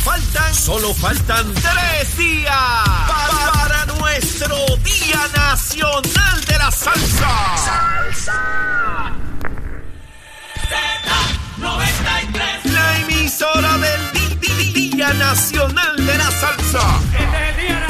faltan, solo faltan tres días para, nuestro Día Nacional de la Salsa. ¡Salsa! Z93, la emisora del Día Nacional de la Salsa. Este es el Día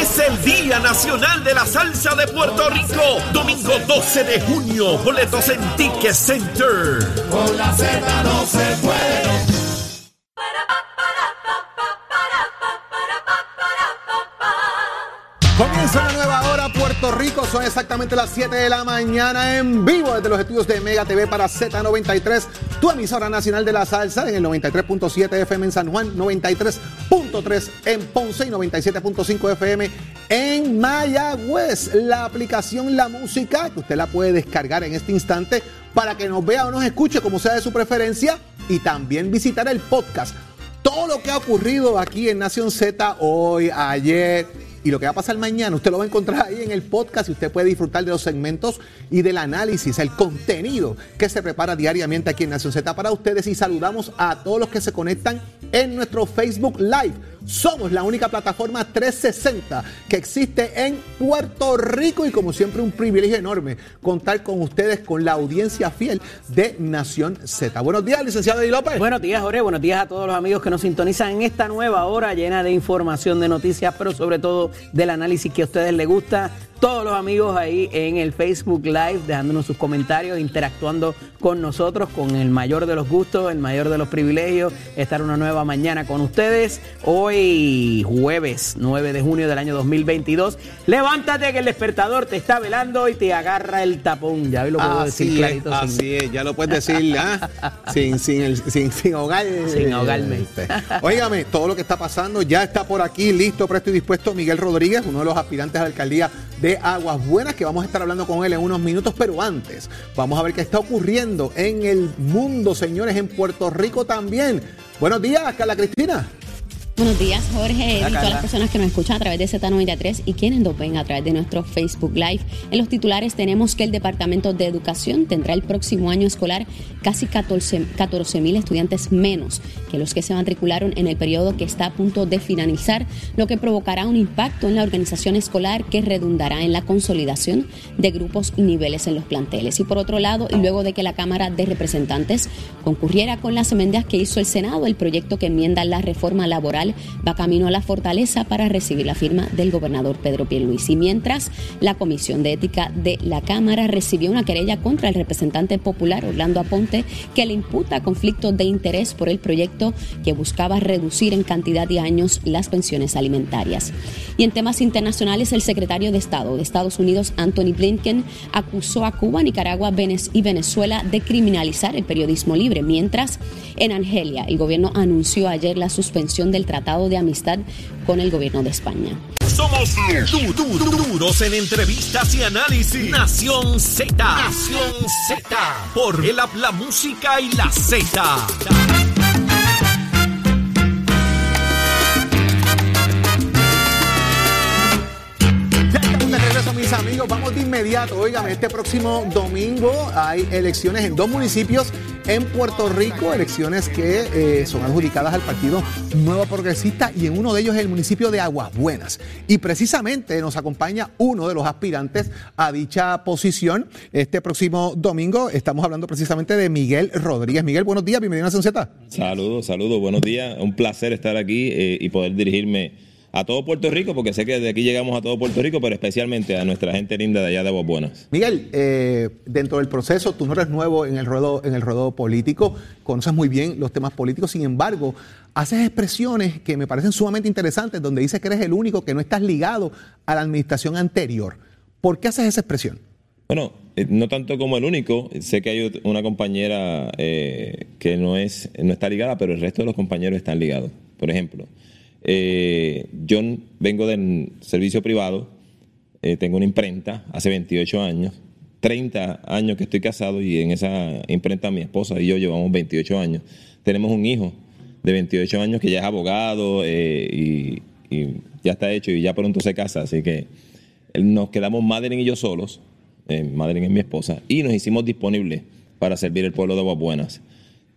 Es el Día Nacional de la Salsa de Puerto Rico. Domingo 12 de junio. Boletos en Ticket Center. Comienza una nueva hora Puerto Rico, son exactamente las 7 de la mañana en vivo desde los estudios de Mega TV para Z93, tu emisora nacional de la salsa en el 93.7 FM en San Juan, 93.3 en Ponce y 97.5 FM en Mayagüez. La aplicación La Música, que usted la puede descargar en este instante para que nos vea o nos escuche como sea de su preferencia y también visitar el podcast todo lo que ha ocurrido aquí en Nación Z hoy, ayer y lo que va a pasar mañana, usted lo va a encontrar ahí en el podcast y usted puede disfrutar de los segmentos y del análisis, el contenido que se prepara diariamente aquí en Nación Z para ustedes y saludamos a todos los que se conectan en nuestro Facebook Live. Somos la única plataforma 360 que existe en Puerto Rico y como siempre un privilegio enorme contar con ustedes, con la audiencia fiel de Nación Z. Buenos días, licenciado Eddie López. Buenos días, Jorge. Buenos días a todos los amigos que nos sintonizan en esta nueva hora llena de información, de noticias, pero sobre todo del análisis que a ustedes les gusta. Todos los amigos ahí en el Facebook Live dejándonos sus comentarios, interactuando con nosotros con el mayor de los gustos, el mayor de los privilegios, estar una nueva mañana con ustedes. Hoy jueves 9 de junio del año 2022. Levántate que el despertador te está velando y te agarra el tapón. Ya hoy lo puedo decir Así es, clarito. sin- así es, ya lo puedes decir, ¿ah? sin, sin, el- sin, sin ahogar. Sin ahogarme. Este. Óigame, todo lo que está pasando ya está por aquí, listo, presto y dispuesto Miguel Rodríguez, uno de los aspirantes a la alcaldía de Aguas Buenas, que vamos a estar hablando con él en unos minutos, pero antes vamos a ver qué está ocurriendo en el mundo, señores, en Puerto Rico también. Buenos días, Carla Cristina. Buenos días, Jorge, y Carla. todas las personas que nos escuchan a través de Z93 y quienes nos ven a través de nuestro Facebook Live. En los titulares tenemos que el Departamento de Educación tendrá el próximo año escolar casi 14 mil estudiantes menos que los que se matricularon en el periodo que está a punto de finalizar, lo que provocará un impacto en la organización escolar que redundará en la consolidación de grupos y niveles en los planteles. Y por otro lado, y luego de que la Cámara de Representantes concurriera con las enmiendas que hizo el Senado, el proyecto que enmienda la reforma laboral va camino a la fortaleza para recibir la firma del gobernador Pedro Pierluisi. Mientras, la Comisión de Ética de la Cámara recibió una querella contra el representante popular Orlando Aponte que le imputa conflicto de interés por el proyecto que buscaba reducir en cantidad de años las pensiones alimentarias. Y en temas internacionales, el secretario de Estado de Estados Unidos, Anthony Blinken, acusó a Cuba, Nicaragua y Venezuela de criminalizar el periodismo libre, mientras en Argelia el gobierno anunció ayer la suspensión del Tratado de Amistad con el gobierno de España. Somos du- du- du- duros en entrevistas y análisis. Nación Z. Nación Z. Por el app, la música y la Z. Ya estamos de regreso, mis amigos. Vamos de inmediato. Óigame, este próximo domingo hay elecciones en dos municipios en Puerto Rico, elecciones que eh, son adjudicadas al Partido Nuevo Progresista y en uno de ellos el municipio de Aguas Buenas. Y precisamente nos acompaña uno de los aspirantes a dicha posición. Este próximo domingo estamos hablando precisamente de Miguel Rodríguez. Miguel, buenos días, bienvenido a Z. Saludos, saludos, buenos días. Un placer estar aquí eh, y poder dirigirme a todo Puerto Rico, porque sé que de aquí llegamos a todo Puerto Rico, pero especialmente a nuestra gente linda de allá de Aguas Buenas. Miguel, eh, dentro del proceso, tú no eres nuevo en el ruedo, en el ruedo político, conoces muy bien los temas políticos, sin embargo, haces expresiones que me parecen sumamente interesantes, donde dices que eres el único que no estás ligado a la administración anterior. ¿Por qué haces esa expresión? Bueno, eh, no tanto como el único, sé que hay una compañera eh, que no, es, no está ligada, pero el resto de los compañeros están ligados. Por ejemplo, eh, yo vengo del servicio privado, eh, tengo una imprenta hace 28 años, 30 años que estoy casado y en esa imprenta mi esposa y yo llevamos 28 años. Tenemos un hijo de 28 años que ya es abogado eh, y, y ya está hecho y ya pronto se casa, así que nos quedamos Madeline y yo solos, Madeline es mi esposa, y nos hicimos disponibles para servir el pueblo de Aguas Buenas.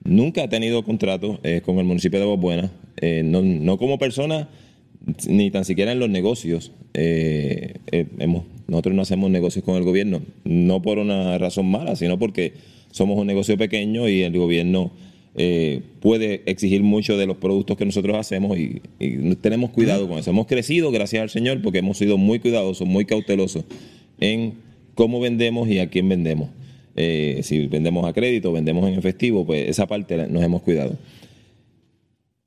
Nunca he tenido contrato con el municipio de Aguas Buenas, eh, no, como persona, ni tan siquiera en los negocios. Eh, eh, hemos, nosotros no hacemos negocios con el gobierno, no por una razón mala, sino porque somos un negocio pequeño y el gobierno puede exigir mucho de los productos que nosotros hacemos y, tenemos cuidado con eso. Hemos crecido, gracias al Señor, porque hemos sido muy cuidadosos, muy cautelosos en cómo vendemos y a quién vendemos. Si vendemos a crédito, vendemos en efectivo, pues esa parte nos hemos cuidado.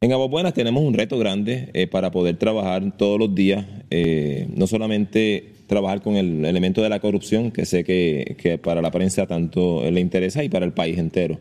En Aguas Buenas tenemos un reto grande eh, para poder trabajar todos los días, eh, no solamente trabajar con el elemento de la corrupción, que sé que, que para la prensa tanto le interesa y para el país entero,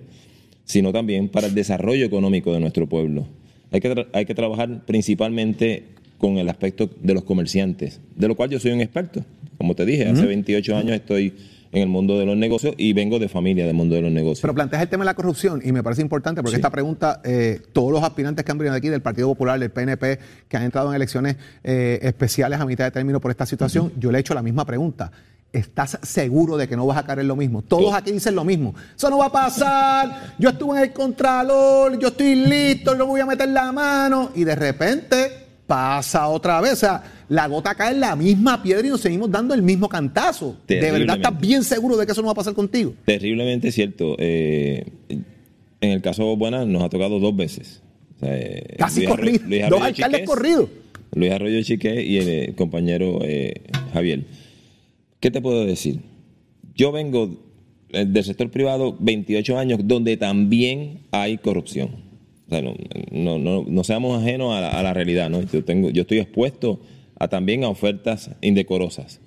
sino también para el desarrollo económico de nuestro pueblo. Hay que, hay que trabajar principalmente con el aspecto de los comerciantes, de lo cual yo soy un experto. Como te dije, hace 28 años estoy en el mundo de los negocios y vengo de familia del mundo de los negocios. Pero planteas el tema de la corrupción y me parece importante porque Sí. esta pregunta, eh, todos los aspirantes que han venido de aquí, del Partido Popular, del PNP, que han entrado en elecciones eh, especiales a mitad de término por esta situación, yo le he hecho la misma pregunta. ¿Estás seguro de que no vas a caer en lo mismo? Todos aquí dicen lo mismo. Eso no va a pasar. Yo estuve en el Contralor, yo estoy listo, no voy a meter la mano. Y de repente pasa otra vez. O sea, la gota cae en la misma piedra y nos seguimos dando el mismo cantazo. ¿De verdad estás bien seguro de que eso no va a pasar contigo? Terriblemente cierto. Eh, en el caso de Buena nos ha tocado dos veces. O sea, eh, Casi Luis Arroyo- corrido. Luis Dos Arroyo alcaldes Chiqués, corridos. Luis Arroyo Chiqué y el eh, compañero Javier. ¿Qué te puedo decir? Yo vengo del sector privado 28 años donde también hay corrupción. O sea, no, no, no- no seamos ajenos a la, a la realidad. ¿no? Yo, tengo, yo estoy expuesto a, también a ofertas indecorosas.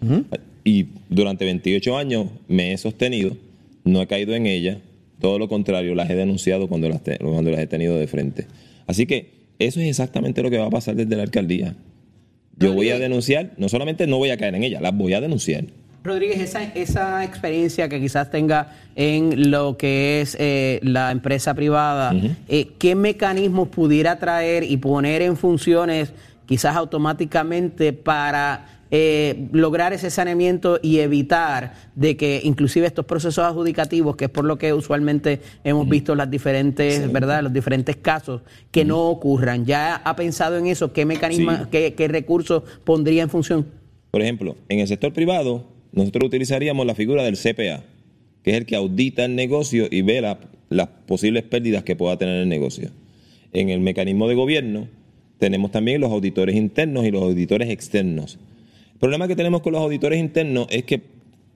Y durante 28 años me he sostenido, no he caído en ellas, todo lo contrario, las he denunciado cuando las, te- cuando las he tenido de frente. Así que eso es exactamente lo que va a pasar desde la alcaldía. Yo voy a denunciar, no solamente no voy a caer en ellas, las voy a denunciar. Rodríguez, esa, esa experiencia que quizás tenga en lo que es eh, la empresa privada, eh, ¿qué mecanismos pudiera traer y poner en funciones quizás automáticamente para eh, lograr ese saneamiento y evitar de que inclusive estos procesos adjudicativos, que es por lo que usualmente hemos visto las diferentes, ¿verdad? Los diferentes casos, que no ocurran. ¿Ya ha pensado en eso? ¿Qué mecanismos, Sí. qué, qué recursos pondría en función? Por ejemplo, en el sector privado, nosotros utilizaríamos la figura del CPA, que es el que audita el negocio y ve la- las posibles pérdidas que pueda tener el negocio. En el mecanismo de gobierno, tenemos también los auditores internos y los auditores externos. El problema que tenemos con los auditores internos es que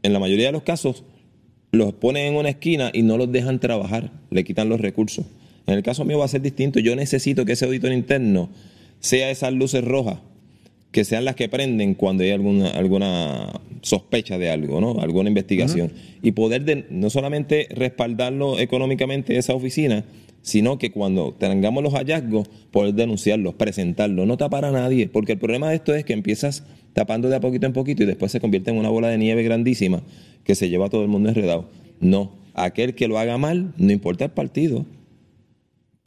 en la mayoría de los casos los ponen en una esquina y no los dejan trabajar, le quitan los recursos. En el caso mío va a ser distinto. Yo necesito que ese auditor interno sea esas luces rojas, que sean las que prenden cuando hay alguna, alguna sospecha de algo, ¿no? alguna investigación. Y poder de- no solamente respaldarlo económicamente esa oficina, sino que cuando tengamos los hallazgos, poder denunciarlos, presentarlos, no tapar a nadie, porque el problema de esto es que empiezas tapando de a poquito en poquito y después se convierte en una bola de nieve grandísima que se lleva a todo el mundo enredado. No, aquel que lo haga mal, no importa el partido,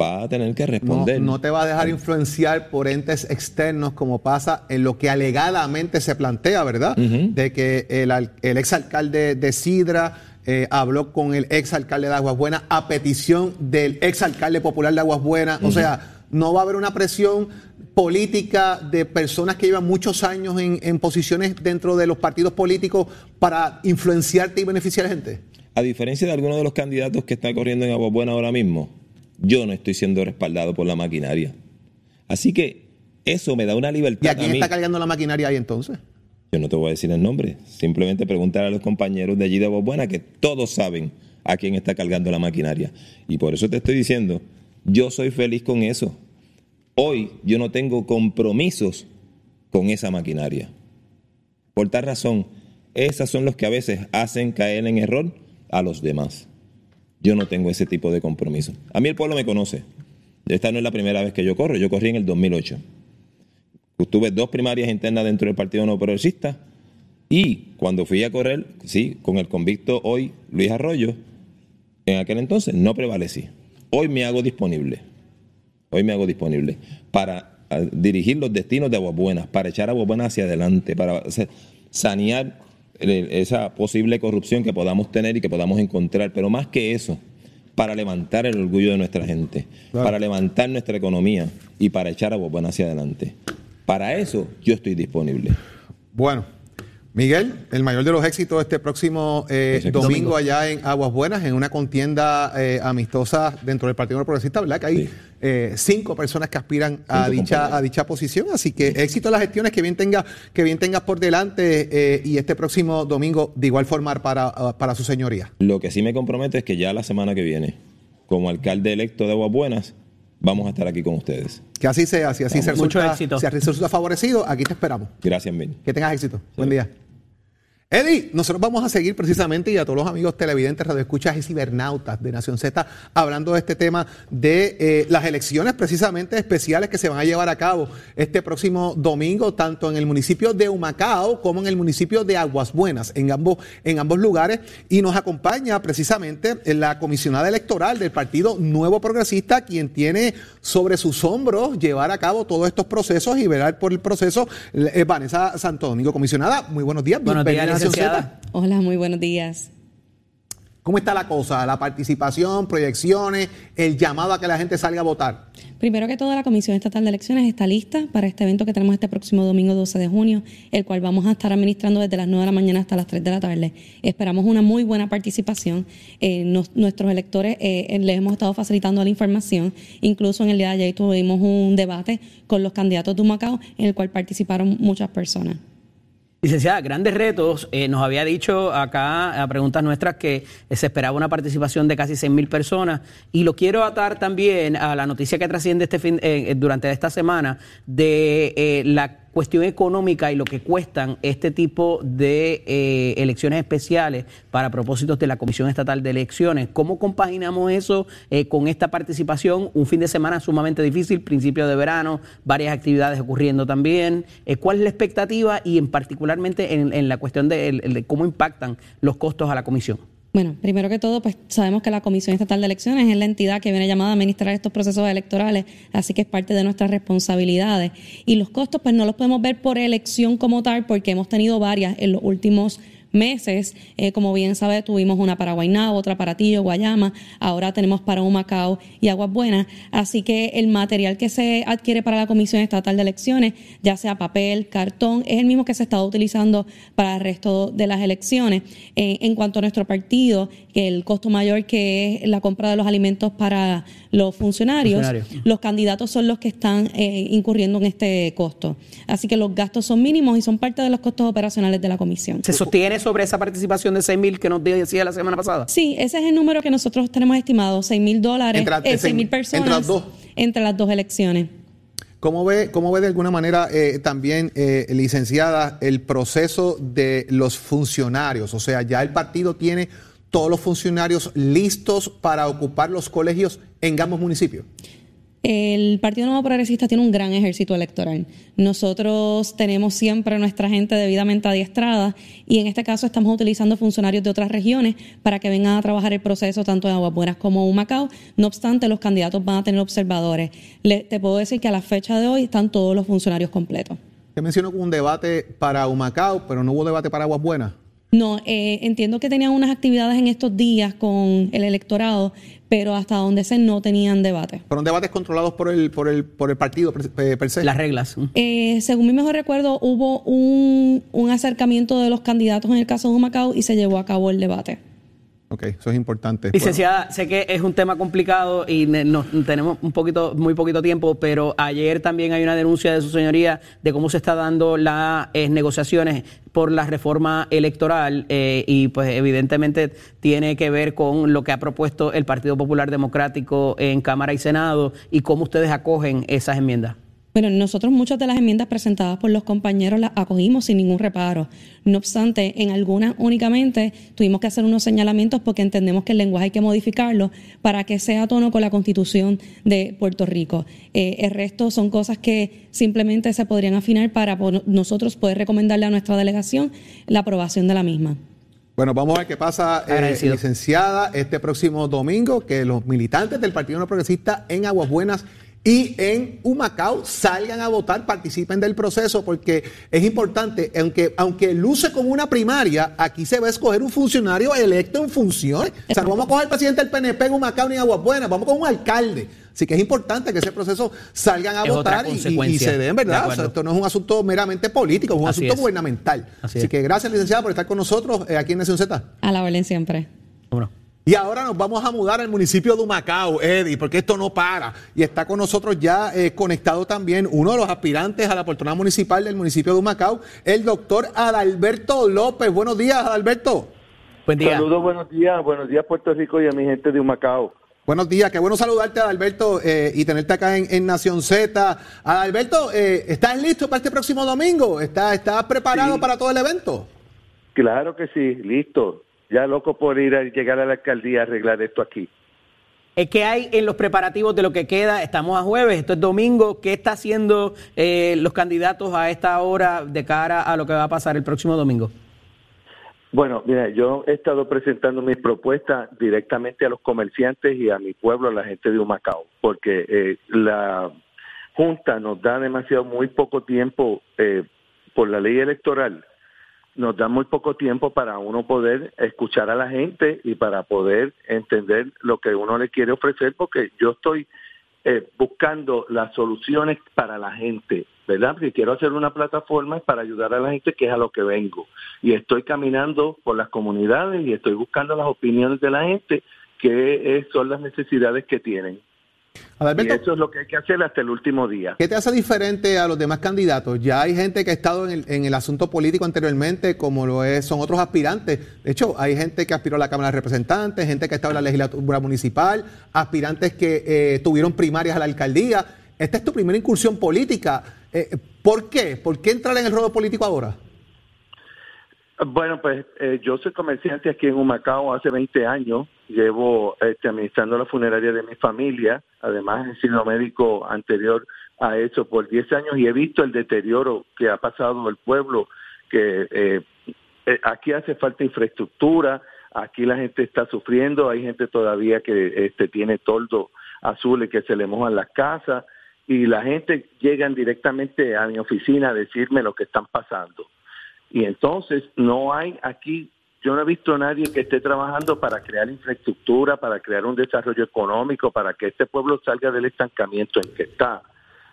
va a tener que responder. no te va a dejar influenciar por entes externos como pasa en lo que alegadamente se plantea, ¿verdad? De que el, el exalcalde de Sidra eh, habló con el exalcalde de Aguas Buenas a petición del exalcalde popular de Aguas Buenas. O sea, no va a haber una presión política de personas que llevan muchos años en, en posiciones dentro de los partidos políticos para influenciarte y beneficiar a gente. A diferencia de algunos de los candidatos que están corriendo en Agua Buena ahora mismo, yo no estoy siendo respaldado por la maquinaria. Así que eso me da una ¿Y libertad a a quién mí. está cargando la maquinaria ahí entonces? Yo no te voy a decir el nombre. Simplemente preguntar a los compañeros de allí de Agua Buena que todos saben a quién está cargando la maquinaria. Y por eso te estoy diciendo, yo soy feliz con eso. Hoy yo no tengo compromisos con esa maquinaria. Por tal razón, esas son los que a veces hacen caer en error a los demás. Yo no tengo ese tipo de compromiso. A mí el pueblo me conoce. Esta no es la primera vez que yo corro. Yo corrí en el 2008. Tuve dos primarias internas dentro del Partido No Progresista Y cuando fui a correr, sí, con el convicto hoy, Luis Arroyo, en aquel entonces no prevalecí. Hoy me hago disponible. Hoy me hago disponible para ah, dirigir los destinos de Aguas Buenas, para echar Aguas Buenas hacia adelante, para sanear esa posible corrupción que podamos tener y que podamos encontrar. Pero más que eso, para levantar el orgullo de nuestra gente, para levantar nuestra economía y para echar Aguas Buenas hacia adelante. Para eso yo estoy disponible. Bueno, Miguel, el mayor de los éxitos este próximo eh, domingo, Domingo. allá en Aguas Buenas, en una contienda eh, amistosa dentro del Partido Progresista, ¿verdad? Que hay Sí. eh, cinco personas que aspiran a Cinco dicha, compañeros. a dicha posición. Así que éxito en las gestiones que bien tenga, que bien tengas por delante eh, y este próximo domingo de igual forma para, ah, para su señoría. Lo que sí me comprometo es que ya la semana que viene, como alcalde electo de Aguas Buenas, vamos a estar aquí con ustedes. Que así sea, si así se Mucho resulta, éxito. si así se resulta favorecido, aquí te esperamos. Gracias, Mil. Que tengas éxito. Buen día. Eddie, nosotros vamos a seguir precisamente y a todos los amigos televidentes, radioescuchas y cibernautas de Nación Z hablando de este tema de eh, las elecciones precisamente especiales que se van a llevar a cabo este próximo domingo, tanto en el municipio de Humacao como en el municipio de Aguas Buenas, en ambos, en ambos lugares. Y nos acompaña precisamente la comisionada electoral del Partido Nuevo Progresista, quien tiene sobre sus hombros llevar a cabo todos estos procesos y velar por el proceso, eh, Vanessa Santo Domingo. Comisionada, muy buenos días. Buenos bienvenida días, Z. Hola, muy buenos días. ¿Cómo está la cosa? La participación, proyecciones, el llamado a que la gente salga a votar. Primero que todo, la Comisión Estatal de Elecciones está lista para este evento que tenemos este próximo domingo 12 de junio, el cual vamos a estar administrando desde las 9 de la mañana hasta las 3 de la tarde. Esperamos una muy buena participación. Eh, nos- nuestros electores eh, les hemos estado facilitando la información. Incluso en el día de ayer tuvimos un debate con los candidatos de Humacao en el cual participaron muchas personas. Licenciada, grandes retos. Eh, nos había dicho acá a preguntas nuestras que se esperaba una participación de casi 6 mil personas. Y lo quiero atar también a la noticia que trasciende este fin, eh, durante esta semana de eh, la cuestión económica y lo que cuestan este tipo de eh, elecciones especiales para propósitos de la Comisión Estatal de Elecciones. ¿Cómo compaginamos eso eh, con esta participación? Un fin de semana sumamente difícil, principio de verano, varias actividades ocurriendo también. Eh, ¿Cuál es la expectativa y en particularmente en, la cuestión de cómo impactan los costos a la Comisión? Bueno, primero que todo, pues sabemos que la Comisión Estatal de Elecciones es la entidad que viene llamada a administrar estos procesos electorales, así que es parte de nuestras responsabilidades. Y los costos, pues no los podemos ver por elección como tal, porque hemos tenido varias en los últimos meses. Eh, como bien sabe, tuvimos una para Guaynabo, otra para Tillo, Guayama, ahora tenemos para Humacao y Aguas Buenas. Así que el material que se adquiere para la Comisión Estatal de Elecciones, ya sea papel, cartón, es el mismo que se está utilizando para el resto de las elecciones. Eh, en cuanto a nuestro partido, que el costo mayor que es la compra de los alimentos para los funcionarios, Funcionarios. los candidatos son los que están eh, incurriendo en este costo. Así que los gastos son mínimos y son parte de los costos operacionales de la comisión. ¿Se sostiene sobre esa participación de 6 mil que nos decía la semana pasada? Sí, ese es el número que nosotros tenemos estimado, 6 mil dólares, Entre- eh, entre 6 mil entre personas las dos. entre las dos elecciones. ¿Cómo ve, cómo ve de alguna manera eh, también, eh, licenciada, el proceso de los funcionarios? O sea, ya el partido tiene todos los funcionarios listos para ocupar los colegios en ambos municipios. El Partido Nuevo Progresista tiene un gran ejército electoral. Nosotros tenemos siempre nuestra gente debidamente adiestrada y en este caso estamos utilizando funcionarios de otras regiones para que vengan a trabajar el proceso tanto en Aguas Buenas como en. No obstante, los candidatos van a tener observadores. Te puedo decir que a la fecha de hoy están todos los funcionarios completos. Usted mencionó un debate para Humacao, pero no hubo debate para Aguas Buenas. No, eh, entiendo que tenían unas actividades en estos días con el electorado, pero hasta donde sé no tenían debate. Fueron debates controlados por el, por el, por el partido per, per se. Las reglas. Eh, según mi mejor recuerdo, hubo un, un acercamiento de los candidatos en el caso de Humacao y se llevó a cabo el debate. Ok, eso es importante. Licenciada, sé que es un tema complicado y nos tenemos un poquito, muy poquito tiempo, pero ayer también hay una denuncia de su señoría de cómo se está dando las eh, negociaciones por la reforma electoral eh, y pues evidentemente tiene que ver con lo que ha propuesto el Partido Popular Democrático en Cámara y Senado y cómo ustedes acogen esas enmiendas. Bueno, nosotros muchas de las enmiendas presentadas por los compañeros las acogimos sin ningún reparo. No obstante, en algunas únicamente tuvimos que hacer unos señalamientos porque entendemos que el lenguaje hay que modificarlo para que sea a tono con la constitución de Puerto Rico. Eh, el resto son cosas que simplemente se podrían afinar para nosotros poder recomendarle a nuestra delegación la aprobación de la misma. Bueno, vamos a ver qué pasa, eh, licenciada, este próximo domingo, que los militantes del Partido No Progresista en Aguas Buenas y en Humacao salgan a votar, participen del proceso, porque es importante, aunque, aunque luce como una primaria, aquí se va a escoger un funcionario electo en función. O sea, no vamos a coger al presidente del PNP en Humacao ni en Aguas Buenas, vamos con un alcalde. Así que es importante que ese proceso salgan a votar y, se den, ¿verdad? O sea, esto no es un asunto meramente político, es un asunto gubernamental. Así, que gracias, licenciada, por estar con nosotros eh, aquí en Nación Z. A la orden siempre. Bueno. Y ahora nos vamos a mudar al municipio de Humacao, Eddie, porque esto no para. Y está con nosotros ya eh, conectado también uno de los aspirantes a la oportunidad municipal del municipio de Humacao, el doctor Adalberto López. Buenos días, Adalberto. Buen día. Saludos, buenos días. Buenos días, Puerto Rico y a mi gente de Humacao. Buenos días, qué bueno saludarte, Adalberto, eh, y tenerte acá en, Nación Z. Adalberto, eh, ¿estás listo para este próximo domingo? ¿Estás, estás preparado para todo el evento? Claro que sí, listo ya loco por ir a llegar a la alcaldía a arreglar esto aquí. ¿Qué hay en los preparativos de lo que queda? Estamos a jueves, esto es domingo. ¿Qué está haciendo eh, los candidatos a esta hora de cara a lo que va a pasar el próximo domingo? Bueno, mira, yo he estado presentando mis propuestas directamente a los comerciantes y a mi pueblo, a la gente de Humacao, porque eh, la Junta nos da demasiado, muy poco tiempo eh, por la ley electoral nos da muy poco tiempo para uno poder escuchar a la gente y para poder entender lo que uno le quiere ofrecer, porque yo estoy eh, buscando las soluciones para la gente, ¿verdad? Porque quiero hacer una plataforma para ayudar a la gente, que es a lo que vengo. Y estoy caminando por las comunidades y estoy buscando las opiniones de la gente, que son las necesidades que tienen y eso es lo que hay que hacer hasta el último día. ¿Qué te hace diferente a los demás candidatos? Ya hay gente que ha estado en el, asunto político anteriormente, como lo es, son otros aspirantes. De hecho, hay gente que aspiró a la Cámara de Representantes, gente que ha estado en la legislatura municipal, aspirantes que eh, tuvieron primarias a la alcaldía. Esta es tu primera incursión política. Eh, ¿Por qué? ¿Por qué entrar en el ruedo político ahora? Bueno, pues eh, yo soy comerciante aquí en Humacao hace 20 años. Llevo este, administrando la funeraria de mi familia. Además, he sido médico anterior a eso por 10 años y he visto el deterioro que ha pasado el pueblo, que eh, eh, aquí hace falta infraestructura, aquí la gente está sufriendo, hay gente todavía que este, tiene toldo azul y que se le mojan las casas y la gente llega directamente a mi oficina a decirme lo que están pasando. Y entonces no hay aquí, yo no he visto a nadie que esté trabajando para crear infraestructura, para crear un desarrollo económico, para que este pueblo salga del estancamiento en que está.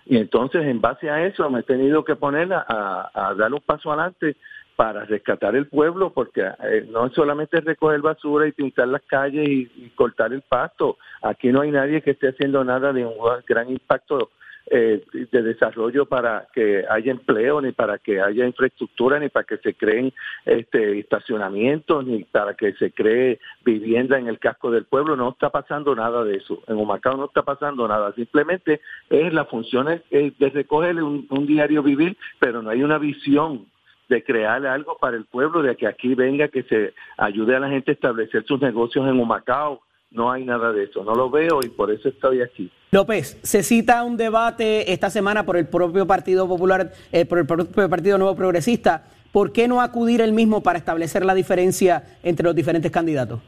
Y entonces, en base a eso, me he tenido que poner a, dar un paso adelante para rescatar el pueblo, porque eh, no es solamente recoger basura y pintar las calles y, cortar el pasto. Aquí no hay nadie que esté haciendo nada de un gran impacto eh, de desarrollo para que haya empleo, ni para que haya infraestructura, ni para que se creen este, estacionamientos, ni para que se cree vivienda en el casco del pueblo. No está pasando nada de eso. En Humacao no está pasando nada. Simplemente es la función de recoger un, un diario vivir, pero no hay una visión de crear algo para el pueblo, de que aquí venga, que se ayude a la gente a establecer sus negocios en Humacao, no hay nada de eso, no lo veo y por eso estoy aquí. López, se cita un debate esta semana por el propio Partido Popular, eh, por el propio Partido Nuevo Progresista. ¿Por qué no acudir el mismo para establecer la diferencia entre los diferentes candidatos?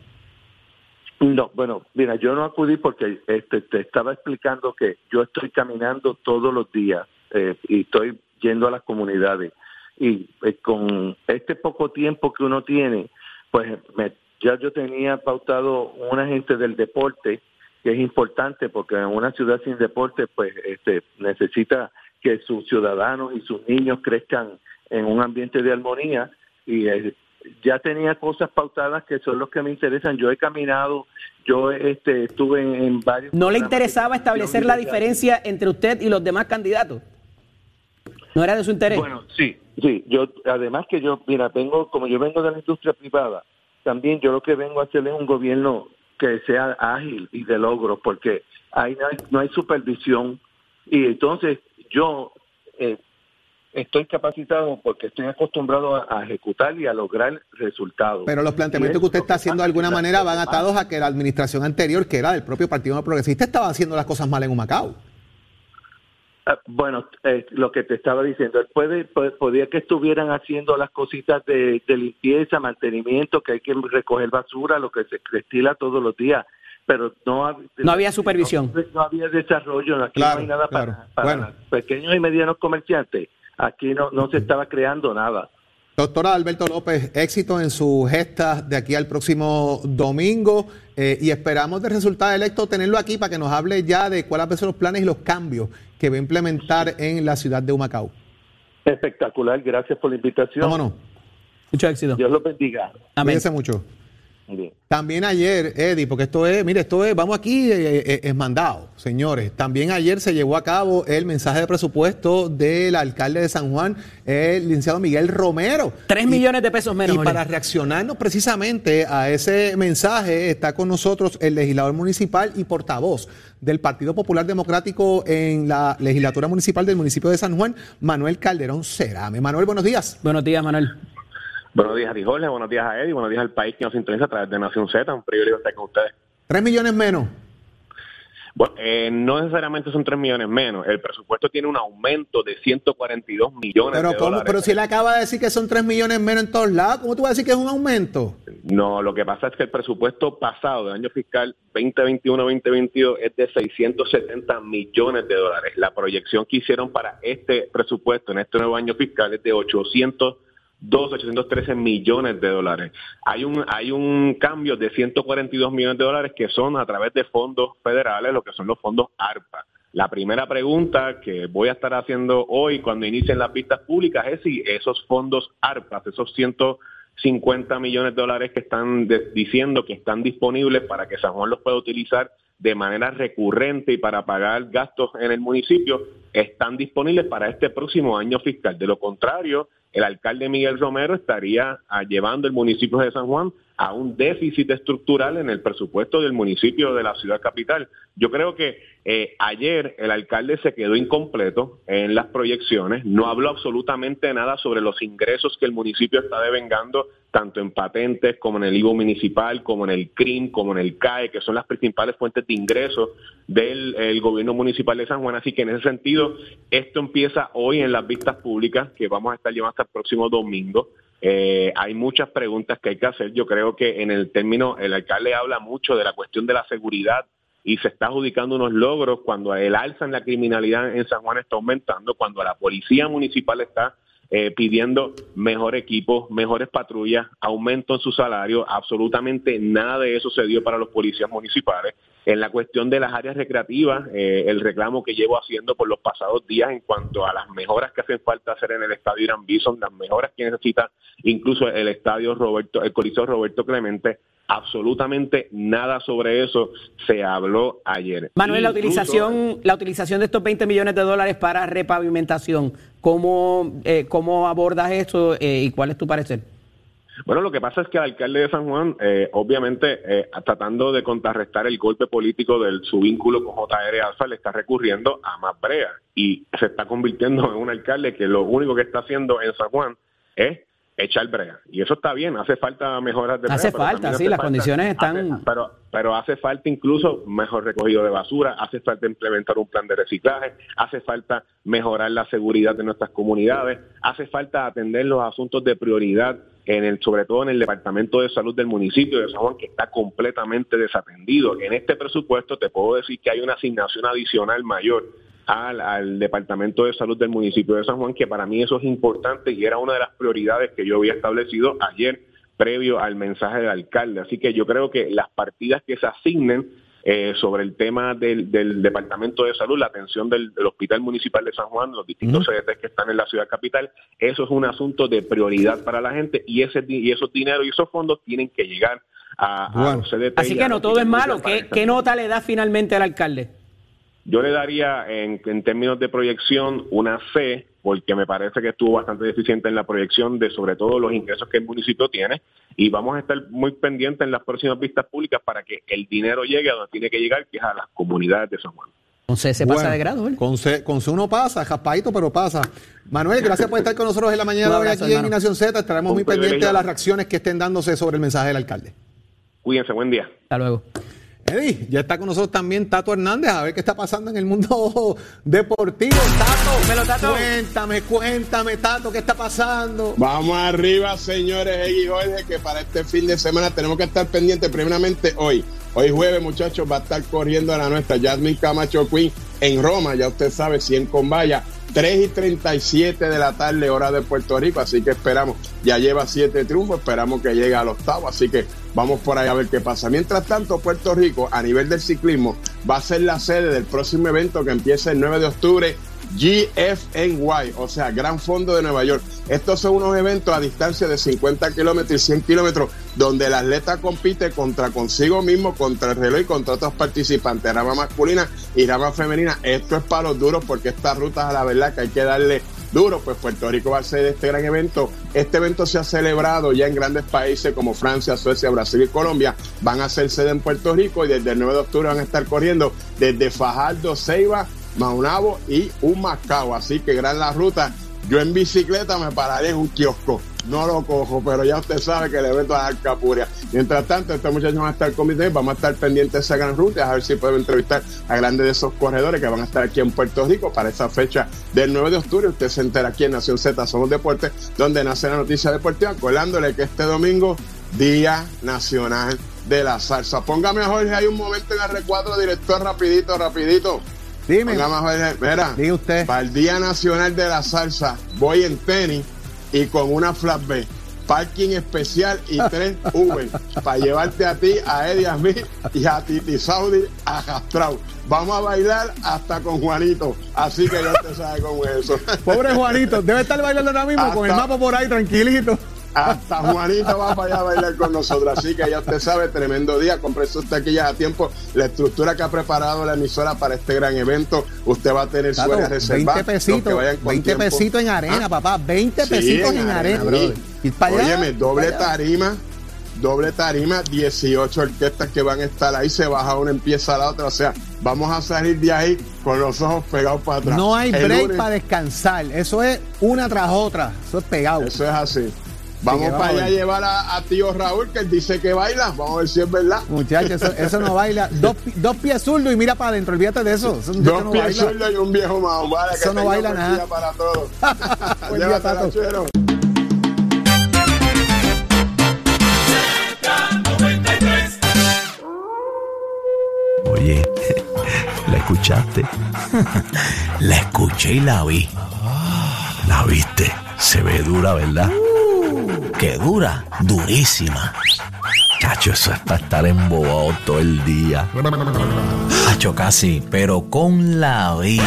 No, bueno, mira, yo no acudí porque este, te estaba explicando que yo estoy caminando todos los días eh, y estoy yendo a las comunidades. Y eh, con este poco tiempo que uno tiene, pues me ya yo tenía pautado un agente del deporte, que es importante porque en una ciudad sin deporte, pues este, necesita que sus ciudadanos y sus niños crezcan en un ambiente de armonía y eh, ya tenía cosas pautadas que son los que me interesan. Yo he caminado, yo este, estuve en, varios... ¿No le interesaba establecer la diferencia entre usted y los demás candidatos? ¿No era de su interés? Bueno, sí, sí. Yo, además que yo, mira, vengo, como yo vengo de la industria privada, también yo lo que vengo a hacer es un gobierno que sea ágil y de logro, porque ahí no hay, no hay supervisión y entonces yo eh, estoy capacitado porque estoy acostumbrado a, a ejecutar y a lograr resultados. Pero los planteamientos que usted está haciendo de alguna manera van atados a que la administración anterior, que era del propio Partido No Progresista, estaba haciendo las cosas mal en Humacao. Ah, Bueno, eh, lo que te estaba diciendo, él puede, puede- podía que estuvieran haciendo las cositas de, de limpieza, mantenimiento, que hay que recoger basura, lo que se destila todos los días, pero no, No había supervisión. No, no había desarrollo, aquí Claro, no hay nada claro. para, para Bueno. los pequeños y medianos comerciantes. Aquí no, no se estaba creando nada. Doctora Alberto López, éxito en su gesta de aquí al próximo domingo eh, y esperamos del resultado electo tenerlo aquí para que nos hable ya de cuáles son los planes y los cambios que va a implementar en la ciudad de Humacao. Espectacular, gracias por la invitación. ¿Cómo no? Mucho éxito. Dios los bendiga. Amén. Cuídense mucho. Bien. También ayer, Eddie, porque esto es, mire, esto es, vamos aquí, eh, eh, es mandado, señores. También ayer se llevó a cabo el mensaje de presupuesto del alcalde de San Juan, el licenciado Miguel Romero. Tres Y- millones de pesos menos. Y Jorge. para reaccionarnos precisamente a ese mensaje está con nosotros el legislador municipal y portavoz del Partido Popular Democrático en la legislatura municipal del municipio de San Juan, Manuel Calderón Cerame. Manuel, buenos días. Buenos días, Manuel. Buenos días a ti, Jorge. Buenos días a Eddie. Buenos días al país que nos sintoniza a través de Nación Z. Un privilegio estar con ustedes. Tres millones menos. Bueno, eh, no necesariamente son 3 millones menos. El presupuesto tiene un aumento de 142 millones Pero, de ¿cómo? dólares. pero si él acaba de decir que son tres millones menos en todos lados, ¿cómo tú vas a decir que es un aumento? No, lo que pasa es que el presupuesto pasado del año fiscal 2021-2022 es de 670 millones de dólares. La proyección que hicieron para este presupuesto en este nuevo año fiscal es de 802, 813 millones de dólares. Hay un hay un cambio de 142 millones de dólares que son a través de fondos federales, lo que son los fondos ARPA. La primera pregunta que voy a estar haciendo hoy cuando inicien las vistas públicas es si esos fondos ARPA, esos 150 millones de dólares que están diciendo que están disponibles para que San Juan los pueda utilizar de manera recurrente y para pagar gastos en el municipio, están disponibles para este próximo año fiscal. De lo contrario, el alcalde Miguel Romero estaría ah, llevando el municipio de San Juan a un déficit estructural en el presupuesto del municipio de la ciudad capital. Yo creo que eh, ayer el alcalde se quedó incompleto en las proyecciones, no habló absolutamente nada sobre los ingresos que el municipio está devengando, tanto en patentes como en el IVO municipal, como en el CRIM, como en el CAE, que son las principales fuentes de ingresos del el gobierno municipal de San Juan. Así que en ese sentido, esto empieza hoy en las vistas públicas que vamos a estar llevando hasta el próximo domingo. Eh, hay muchas preguntas que hay que hacer. Yo creo que en el término, el alcalde habla mucho de la cuestión de la seguridad y se está adjudicando unos logros cuando el alza en la criminalidad en San Juan está aumentando, cuando la policía municipal está eh, pidiendo mejor equipo, mejores patrullas, aumento en su salario. Absolutamente nada de eso se dio para los policías municipales. En la cuestión de las áreas recreativas, eh, el reclamo que llevo haciendo por los pasados días en cuanto a las mejoras que hacen falta hacer en el estadio Irán Bison, las mejoras que necesita incluso el estadio Roberto, el Coliseo Roberto Clemente, absolutamente nada sobre eso se habló ayer. Manuel, la utilización, la utilización de estos 20 millones de dólares para repavimentación, ¿cómo, eh, cómo abordas eso eh, y cuál es tu parecer? Bueno, lo que pasa es que el alcalde de San Juan, eh, obviamente, eh, tratando de contrarrestar el golpe político de su vínculo con JR Alfa, le está recurriendo a más brea y se está convirtiendo en un alcalde que lo único que está haciendo en San Juan es echar brea. Y eso está bien, hace falta mejoras de brea, Hace falta, sí, hace las falta- condiciones están- hace- pero, pero hace falta incluso mejor recogido de basura, hace falta implementar un plan de reciclaje, hace falta mejorar la seguridad de nuestras comunidades, hace falta atender los asuntos de prioridad en el, sobre todo en el departamento de salud del municipio de San Juan, que está completamente desatendido. En este presupuesto te puedo decir que hay una asignación adicional mayor al, al departamento de salud del municipio de San Juan, que para mí eso es importante y era una de las prioridades que yo había establecido ayer previo al mensaje del alcalde. Así que yo creo que las partidas que se asignen eh, sobre el tema del, del Departamento de Salud, la atención del, del Hospital Municipal de San Juan, los distintos CDTs que están en la ciudad capital, eso es un asunto de prioridad para la gente y ese di- y esos dineros y esos fondos tienen que llegar a, los CDT. Así que no todo es malo. para ¿Qué, esa- qué nota le da finalmente al alcalde? Yo le daría en, en términos de proyección una C, porque me parece que estuvo bastante deficiente en la proyección de sobre todo los ingresos que el municipio tiene y vamos a estar muy pendientes en las próximas vistas públicas para que el dinero llegue a donde tiene que llegar, que es a las comunidades de San Juan. Con C se pasa de grado, ¿eh? Con C, con C uno pasa, jaspadito, pero pasa. Manuel, gracias por estar con nosotros en la mañana hoy aquí en. Nación Z. Estaremos muy pendientes de las reacciones que estén dándose sobre el mensaje del alcalde. Cuídense, buen día. Hasta luego. Eddie, ya está con nosotros también Tato Hernández, a ver qué está pasando en el mundo deportivo. Tato, Dímelo, Tato. cuéntame, cuéntame, Tato, qué está pasando. Vamos arriba, señores y Jorge, que para este fin de semana tenemos que estar pendientes primeramente hoy. Hoy jueves, muchachos, va a estar corriendo a la nuestra Jasmine Camacho Queen en Roma, ya usted sabe, 100 con valla, 3 y 37 de la tarde, hora de Puerto Rico, así que esperamos, ya lleva 7 triunfos, esperamos que llegue al octavo, así que vamos por ahí a ver qué pasa. Mientras tanto, Puerto Rico, a nivel del ciclismo, va a ser la sede del próximo evento que empieza el 9 de octubre, GFNY, o sea, Gran Fondo de Nueva York. Estos son unos eventos a distancia de 50 kilómetros y 100 kilómetros, donde el atleta compite contra consigo mismo, contra el reloj y contra otros participantes, rama masculina y rama femenina. Esto es para los duros porque estas rutas, a la verdad, que hay que darle duro, pues Puerto Rico va a ser este gran evento. Este evento se ha celebrado ya en grandes países como Francia, Suecia, Brasil y Colombia. Van a ser sede en Puerto Rico y desde el 9 de octubre van a estar corriendo desde Fajardo, Ceiba, Maunabo y Humacao. Así que gran la ruta. Yo en bicicleta me pararé en un kiosco. No lo cojo, pero ya usted sabe que el evento va a dar capuria. Mientras tanto, estos muchachos van a estar conmigo. Vamos a estar pendientes de esa gran ruta. A ver si podemos entrevistar a grandes de esos corredores que van a estar aquí en Puerto Rico para esa fecha del 9 de octubre. Usted se entera aquí en Nación Z Somos Deportes, donde nace la noticia deportiva. Acordándole que este domingo, Día Nacional de la Salsa. Póngame a Jorge ahí un momento en el R4, director, rapidito, rapidito. Dime, mira, diga usted. para el Día Nacional de la Salsa, voy en tenis y con una flat B. Parking especial y tres Uber para llevarte a ti, a Eddie, a mí y a Titi Saudi a Castrao. Vamos a bailar hasta con Juanito. Así que ya usted sabe cómo es eso. Pobre Juanito, debe estar bailando ahora mismo con el mapa por ahí tranquilito. Hasta Juanito va para allá a bailar con nosotros. Así que ya usted sabe, tremendo día. Compre sus taquillas a tiempo. La estructura que ha preparado la emisora para este gran evento, usted va a tener su Tato, área reservada. 20 Los que pesitos, vayan con 20 tiempo. pesitos en arena, Ah, papá, 20 Sí, pesitos en, en arena, arena, para allá. Óyeme, doble para allá. tarima, doble tarima, 18 orquestas que van a estar ahí, se baja una, empieza la otra, o sea, vamos a salir de ahí con los ojos pegados para atrás. No hay break lunes, para descansar. Eso es una tras otra. Eso es pegado. Eso es así. Vamos para allá a llevar a, a tío Raúl, que él dice que baila, vamos a ver si es verdad. Muchachos, eso, eso no baila. Dos, pi- dos pies zurdos y mira para adentro. Olvídate de eso. Eso Dos no pies zurdos y un viejo más, vale, que Eso no baila nada. para todos. Buen día, Tato. Oye, ¿la escuchaste? La escuché y la vi. ¿La viste? Se ve dura, ¿verdad? ¿Qué dura? Durísima. Chacho, eso es para estar embobado todo el día. Hacho casi, pero con la vida.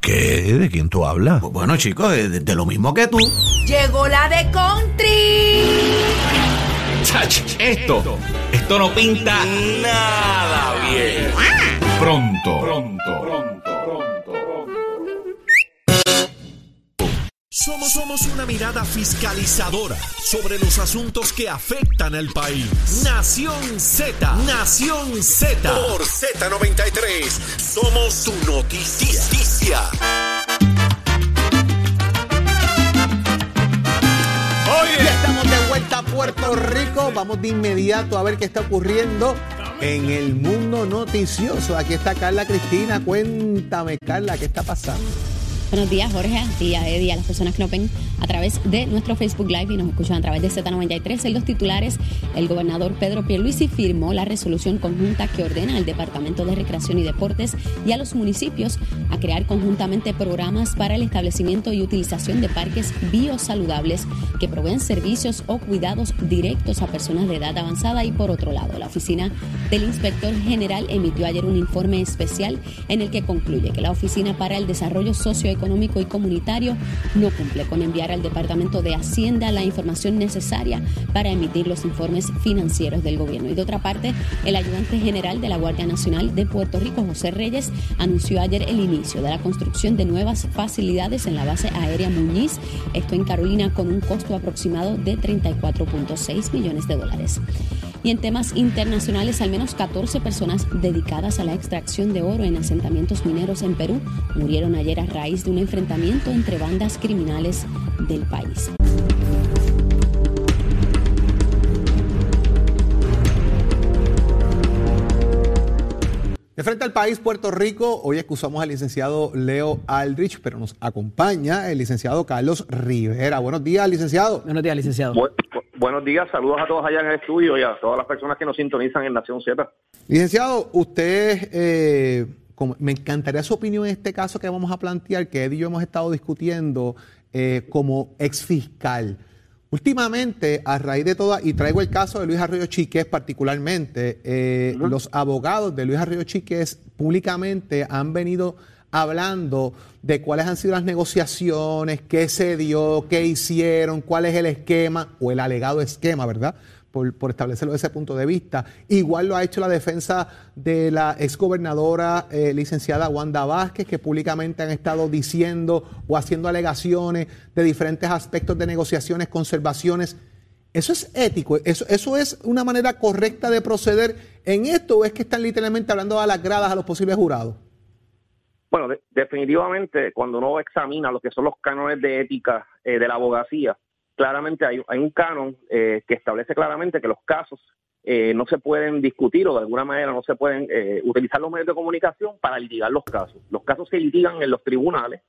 ¿Qué? ¿De quién tú hablas? Bueno, chicos, de, de- de lo mismo que tú. Llegó la de country. Chach, esto, esto no pinta nada bien. Pronto, pronto. Somos, somos una mirada fiscalizadora sobre los asuntos que afectan al país. Nación Z, Nación Z. Por Z93, somos tu noticia. Ya estamos de vuelta a Puerto Rico. Vamos de inmediato a ver qué está ocurriendo en el mundo noticioso. Aquí está Carla Cristina. Cuéntame, Carla, ¿qué está pasando? Buenos días, Jorge, a ti, a Eddie, a las personas que nos ven a través de nuestro Facebook Live y nos escuchan a través de Z93. En los titulares, el gobernador Pedro Pierluisi firmó la resolución conjunta que ordena al Departamento de Recreación y Deportes y a los municipios a crear conjuntamente programas para el establecimiento y utilización de parques biosaludables que proveen servicios o cuidados directos a personas de edad avanzada. Y por otro lado, la oficina del inspector general emitió ayer un informe especial en el que concluye que la Oficina para el Desarrollo Socioeconómico y Comunitario no cumple con enviar al Departamento de Hacienda la información necesaria para emitir los informes financieros del gobierno. Y de otra parte, el ayudante general de la Guardia Nacional de Puerto Rico, José Reyes, anunció ayer el inicio de la construcción de nuevas facilidades en la base aérea Muñiz, esto en Carolina, con un costo aproximado de 34.6 millones de dólares. Y en temas internacionales, al menos 14 personas dedicadas a la extracción de oro en asentamientos mineros en Perú murieron ayer a raíz de un enfrentamiento entre bandas criminales del país. De frente al país, Puerto Rico, hoy excusamos al licenciado Leo Aldrich, pero nos acompaña el licenciado Carlos Rivera. Buenos días, licenciado. Buenos días, licenciado. Bu- buenos días, saludos a todos allá en el estudio y a todas las personas que nos sintonizan en Nación Z. Licenciado, usted, eh, como- me encantaría su opinión en este caso que vamos a plantear, que Ed y yo hemos estado discutiendo eh, como ex fiscal. Últimamente, a raíz de todo, y traigo el caso de Luis Arroyo Chiques particularmente, eh, los abogados de Luis Arroyo Chiques públicamente han venido hablando de cuáles han sido las negociaciones, qué se dio, qué hicieron, cuál es el esquema o el alegado esquema, ¿verdad? Por, por establecerlo desde ese punto de vista. Igual lo ha hecho la defensa de la exgobernadora eh, licenciada Wanda Vázquez, que públicamente han estado diciendo o haciendo alegaciones de diferentes aspectos de negociaciones, conservaciones. ¿Eso es ético? ¿Eso, ¿Eso es una manera correcta de proceder en esto o es que están literalmente hablando a las gradas a los posibles jurados? Bueno, de- definitivamente cuando uno examina lo que son los cánones de ética eh, de la abogacía, claramente hay, hay un canon eh, que establece claramente que los casos eh, no se pueden discutir o de alguna manera no se pueden eh, utilizar los medios de comunicación para litigar los casos. Los casos se litigan en los tribunales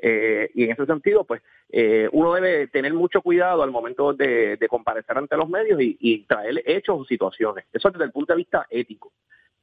eh, y en ese sentido, pues eh, uno debe tener mucho cuidado al momento de, comparecer ante los medios y, y traer hechos o situaciones. Eso desde el punto de vista ético.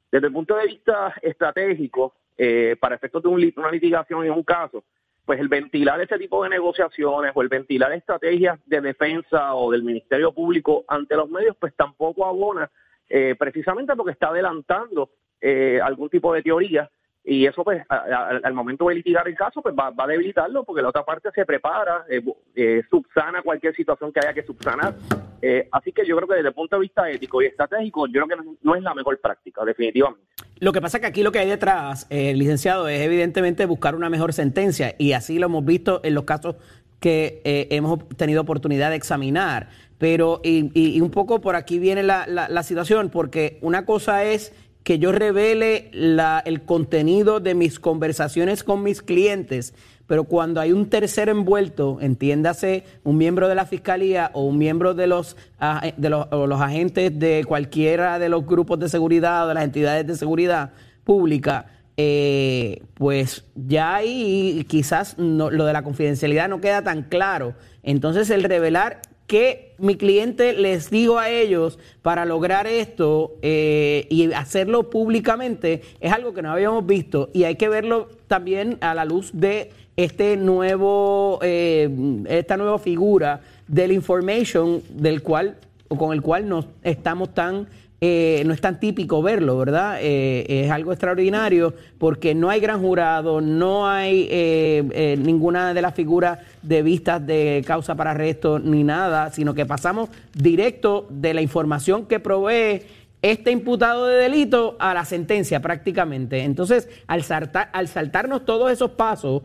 Desde el punto de vista estratégico, eh, para efectos de un una litigación en un caso, pues el ventilar ese tipo de negociaciones o el ventilar estrategias de defensa o del Ministerio Público ante los medios, pues tampoco abona eh, precisamente porque está adelantando eh, algún tipo de teoría y eso pues al momento de litigar el caso pues va, a debilitarlo porque la otra parte se prepara, eh, eh, subsana cualquier situación que haya que subsanar. Eh, así que yo creo que desde el punto de vista ético y estratégico yo creo que no, es la mejor práctica, definitivamente. Lo que pasa es que aquí lo que hay detrás, eh, licenciado, es evidentemente buscar una mejor sentencia y así lo hemos visto en los casos que eh, hemos tenido oportunidad de examinar. Pero, y, y- y un poco por aquí viene la, la- la situación, porque una cosa es que yo revele la- el contenido de mis conversaciones con mis clientes, pero cuando hay un tercero envuelto, entiéndase un miembro de la fiscalía o un miembro de los, ah, de los, o los agentes de cualquiera de los grupos de seguridad o de las entidades de seguridad pública, eh, pues ya ahí quizás no- lo de la confidencialidad no queda tan claro. Entonces el revelar que mi cliente les dijo a ellos para lograr esto eh, y hacerlo públicamente es algo que no habíamos visto y hay que verlo también a la luz de este nuevo eh, esta nueva figura del information del cual o con el cual no estamos tan eh, no es tan típico verlo, ¿verdad? Eh, es algo extraordinario porque no hay gran jurado, no hay eh, eh, ninguna de las figuras de vistas de causa para arresto ni nada, sino que pasamos directo de la información que provee este imputado de delito a la sentencia prácticamente. Entonces, al, saltar, al saltarnos todos esos pasos,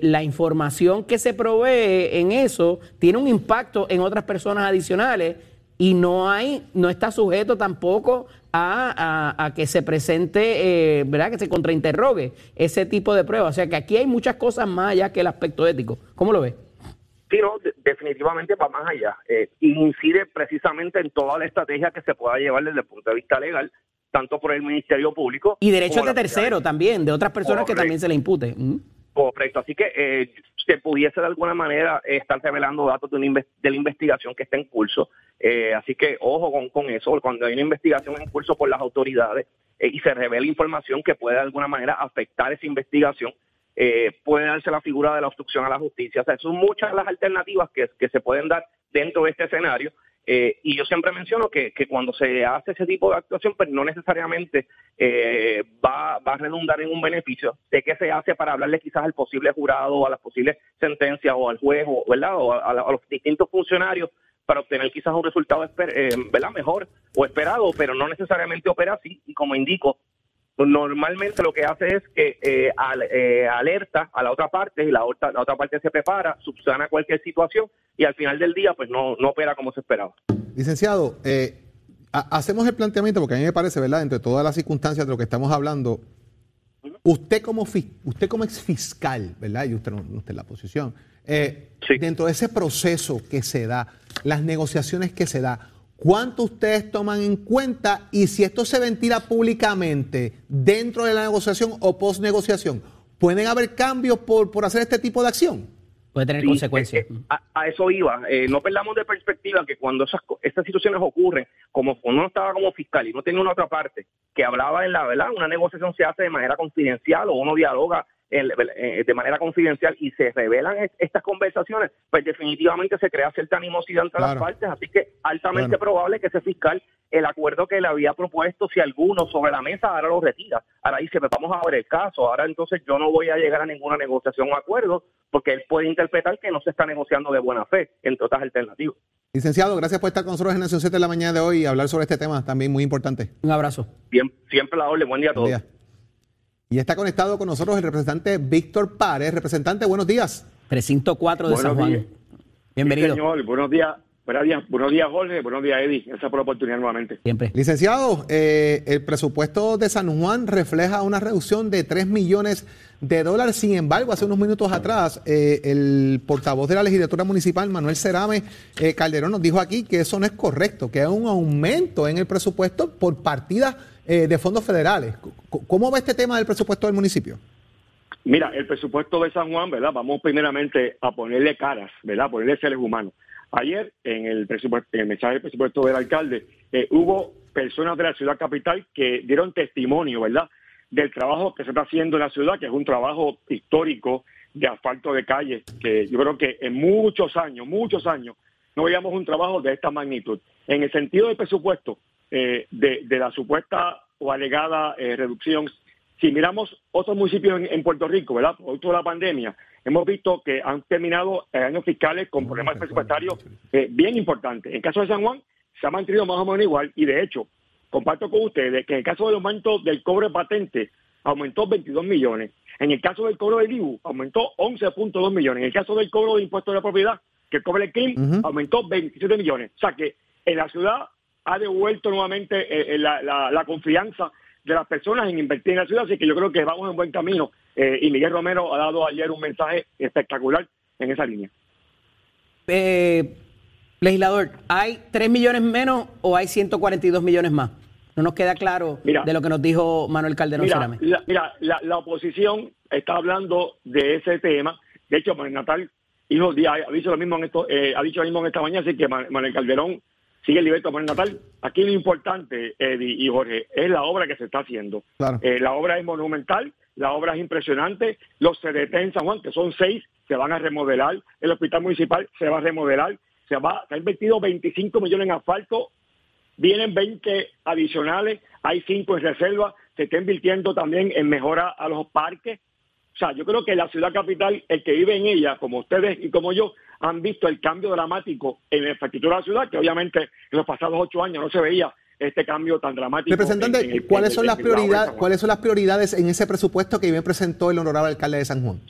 la información que se provee en eso tiene un impacto en otras personas adicionales y no hay, no está sujeto tampoco a, a- a que se presente, eh, ¿verdad? Que se contrainterrogue ese tipo de pruebas. O sea que aquí hay muchas cosas más allá que el aspecto ético. ¿Cómo lo ves? Sí, no, de- definitivamente va más allá. Eh, y incide precisamente en toda la estrategia que se pueda llevar desde el punto de vista legal, tanto por el Ministerio Público. Y derechos de tercero también, de otras personas que también se le impute. Mm. Correcto, así que eh, se pudiese de alguna manera eh, estar revelando datos de, la investigación que está en curso. Eh, así que ojo con, eso, cuando hay una investigación en curso por las autoridades eh, y se revela información que puede de alguna manera afectar esa investigación, puede darse la figura de la obstrucción a la justicia. O sea, son muchas las alternativas que se pueden dar dentro de este escenario. Eh, y yo siempre menciono que, que cuando se hace ese tipo de actuación, pues no necesariamente eh, va, va a redundar en un beneficio. Sé que se hace para hablarle quizás al posible jurado, a las posibles sentencias o al juez, o, ¿verdad? O a, los distintos funcionarios para obtener quizás un resultado eh, ¿verdad? mejor o esperado, pero no necesariamente opera así. Y como indico, normalmente lo que hace es que eh, al- eh, alerta a la otra parte y la otra, la otra parte se prepara, subsana cualquier situación y al final del día pues no, no opera como se esperaba. Licenciado, eh, ha- hacemos el planteamiento, porque a mí me parece, ¿verdad? Entre todas las circunstancias de lo que estamos hablando, usted como usted como ex fiscal, ¿verdad? Y usted no, está en la posición. eh, Dentro de ese proceso que se da, las negociaciones que se da, ¿cuánto ustedes toman en cuenta? Y si esto se ventila públicamente dentro de la negociación o post negociación, ¿pueden haber cambios por, por hacer este tipo de acción? Puede tener Sí, consecuencias. eh, eh, a, a eso iba. Eh, no perdamos de perspectiva que cuando esas, co- estas situaciones ocurren, como uno estaba como fiscal y no tenía una otra parte que hablaba en la verdad, una negociación se hace de manera confidencial o uno dialoga de manera confidencial y se revelan es- estas conversaciones, pues definitivamente se crea cierta animosidad entre Claro. las partes. Así que altamente Claro. probable que ese fiscal, el acuerdo que le había propuesto, si alguno sobre la mesa, ahora lo retira. Ahora dice, pues vamos a ver el caso. Ahora entonces yo no voy a llegar a ninguna negociación o acuerdo porque él puede interpretar que no se está negociando de buena fe, entre otras alternativas. Licenciado, gracias por estar con nosotros en Nación 7 de la mañana de hoy y hablar sobre este tema también muy importante. Un abrazo. Bien, siempre la orden. Buen día a todos. Buen día. Y está conectado con nosotros el representante Víctor Párez. Representante, buenos días. Precinto 4 de Buenos San Juan. días. Bienvenido. Sí, señor, buenos días. Buenos días, buenos días, Jorge. Buenos días, Eddie. Gracias por la oportunidad nuevamente. Siempre. Licenciado, eh, el presupuesto de San Juan refleja una reducción de 3 millones de dólares. Sin embargo, hace unos minutos atrás, eh, el portavoz de la legislatura municipal, Manuel Cerame eh, Calderón, nos dijo aquí que eso no es correcto, que hay un aumento en el presupuesto por partidas eh, de fondos federales. ¿Cómo va este tema del presupuesto del municipio? Mira, el presupuesto de San Juan, ¿verdad? Vamos primeramente a ponerle caras, ¿verdad? Ponerle seres humanos. Ayer, en el presupuesto, en el mensaje del presupuesto del alcalde, eh, hubo personas de la ciudad capital que dieron testimonio, ¿verdad? Del trabajo que se está haciendo en la ciudad, que es un trabajo histórico de asfalto de calle, que yo creo que en muchos años, muchos años, no veíamos un trabajo de esta magnitud. En el sentido del presupuesto, eh, de, de la supuesta o alegada eh, reducción, si miramos otros municipios en, en Puerto Rico, ¿verdad? Producto de la pandemia, hemos visto que han terminado eh, años fiscales con problemas presupuestarios eh, bien importantes. En el caso de San Juan, se ha mantenido más o menos igual y de hecho, comparto con ustedes que en el caso del aumento del cobro de patente aumentó 22 millones. En el caso del cobro del IBU aumentó 11.2 millones. En el caso del cobro de impuestos de la propiedad, que cobra el CRIM, aumentó 27 millones. O sea que en la ciudad ha devuelto nuevamente eh, eh, la, la- la confianza de las personas en invertir en la ciudad, así que yo creo que vamos en buen camino eh, y Miguel Romero ha dado ayer un mensaje espectacular en esa línea. Eh, legislador, ¿hay 3 millones menos o hay 142 millones más? No nos queda claro Mira. de lo que nos dijo Manuel Calderón Mira, la, mira, la, la oposición está hablando de ese tema. De hecho, Manuel Natal hizo, di- ha dicho lo mismo en esto, ha dicho lo mismo en esta mañana, así que Man- Manuel Calderón sigue el libreto de Manuel Natal. Aquí lo importante, Eddie y Jorge, es la obra que se está haciendo. Claro. Eh, la obra es monumental, la obra es impresionante. Los CDT en San Juan, que son seis, se van a remodelar. El hospital municipal se va a remodelar. Se va, se ha invertido 25 millones en asfalto. Vienen 20 adicionales. Hay cinco en reserva. Se está invirtiendo también en mejora a los parques. O sea, yo creo que la ciudad capital, el que vive en ella, como ustedes y como yo, han visto el cambio dramático en la infraestructura de la ciudad, que obviamente en los pasados ocho años no se veía este cambio tan dramático. Representante, en- en el- ¿cuáles en- son las prioridades, cuáles son las prioridades en ese presupuesto que bien presentó el honorable alcalde de San Juan?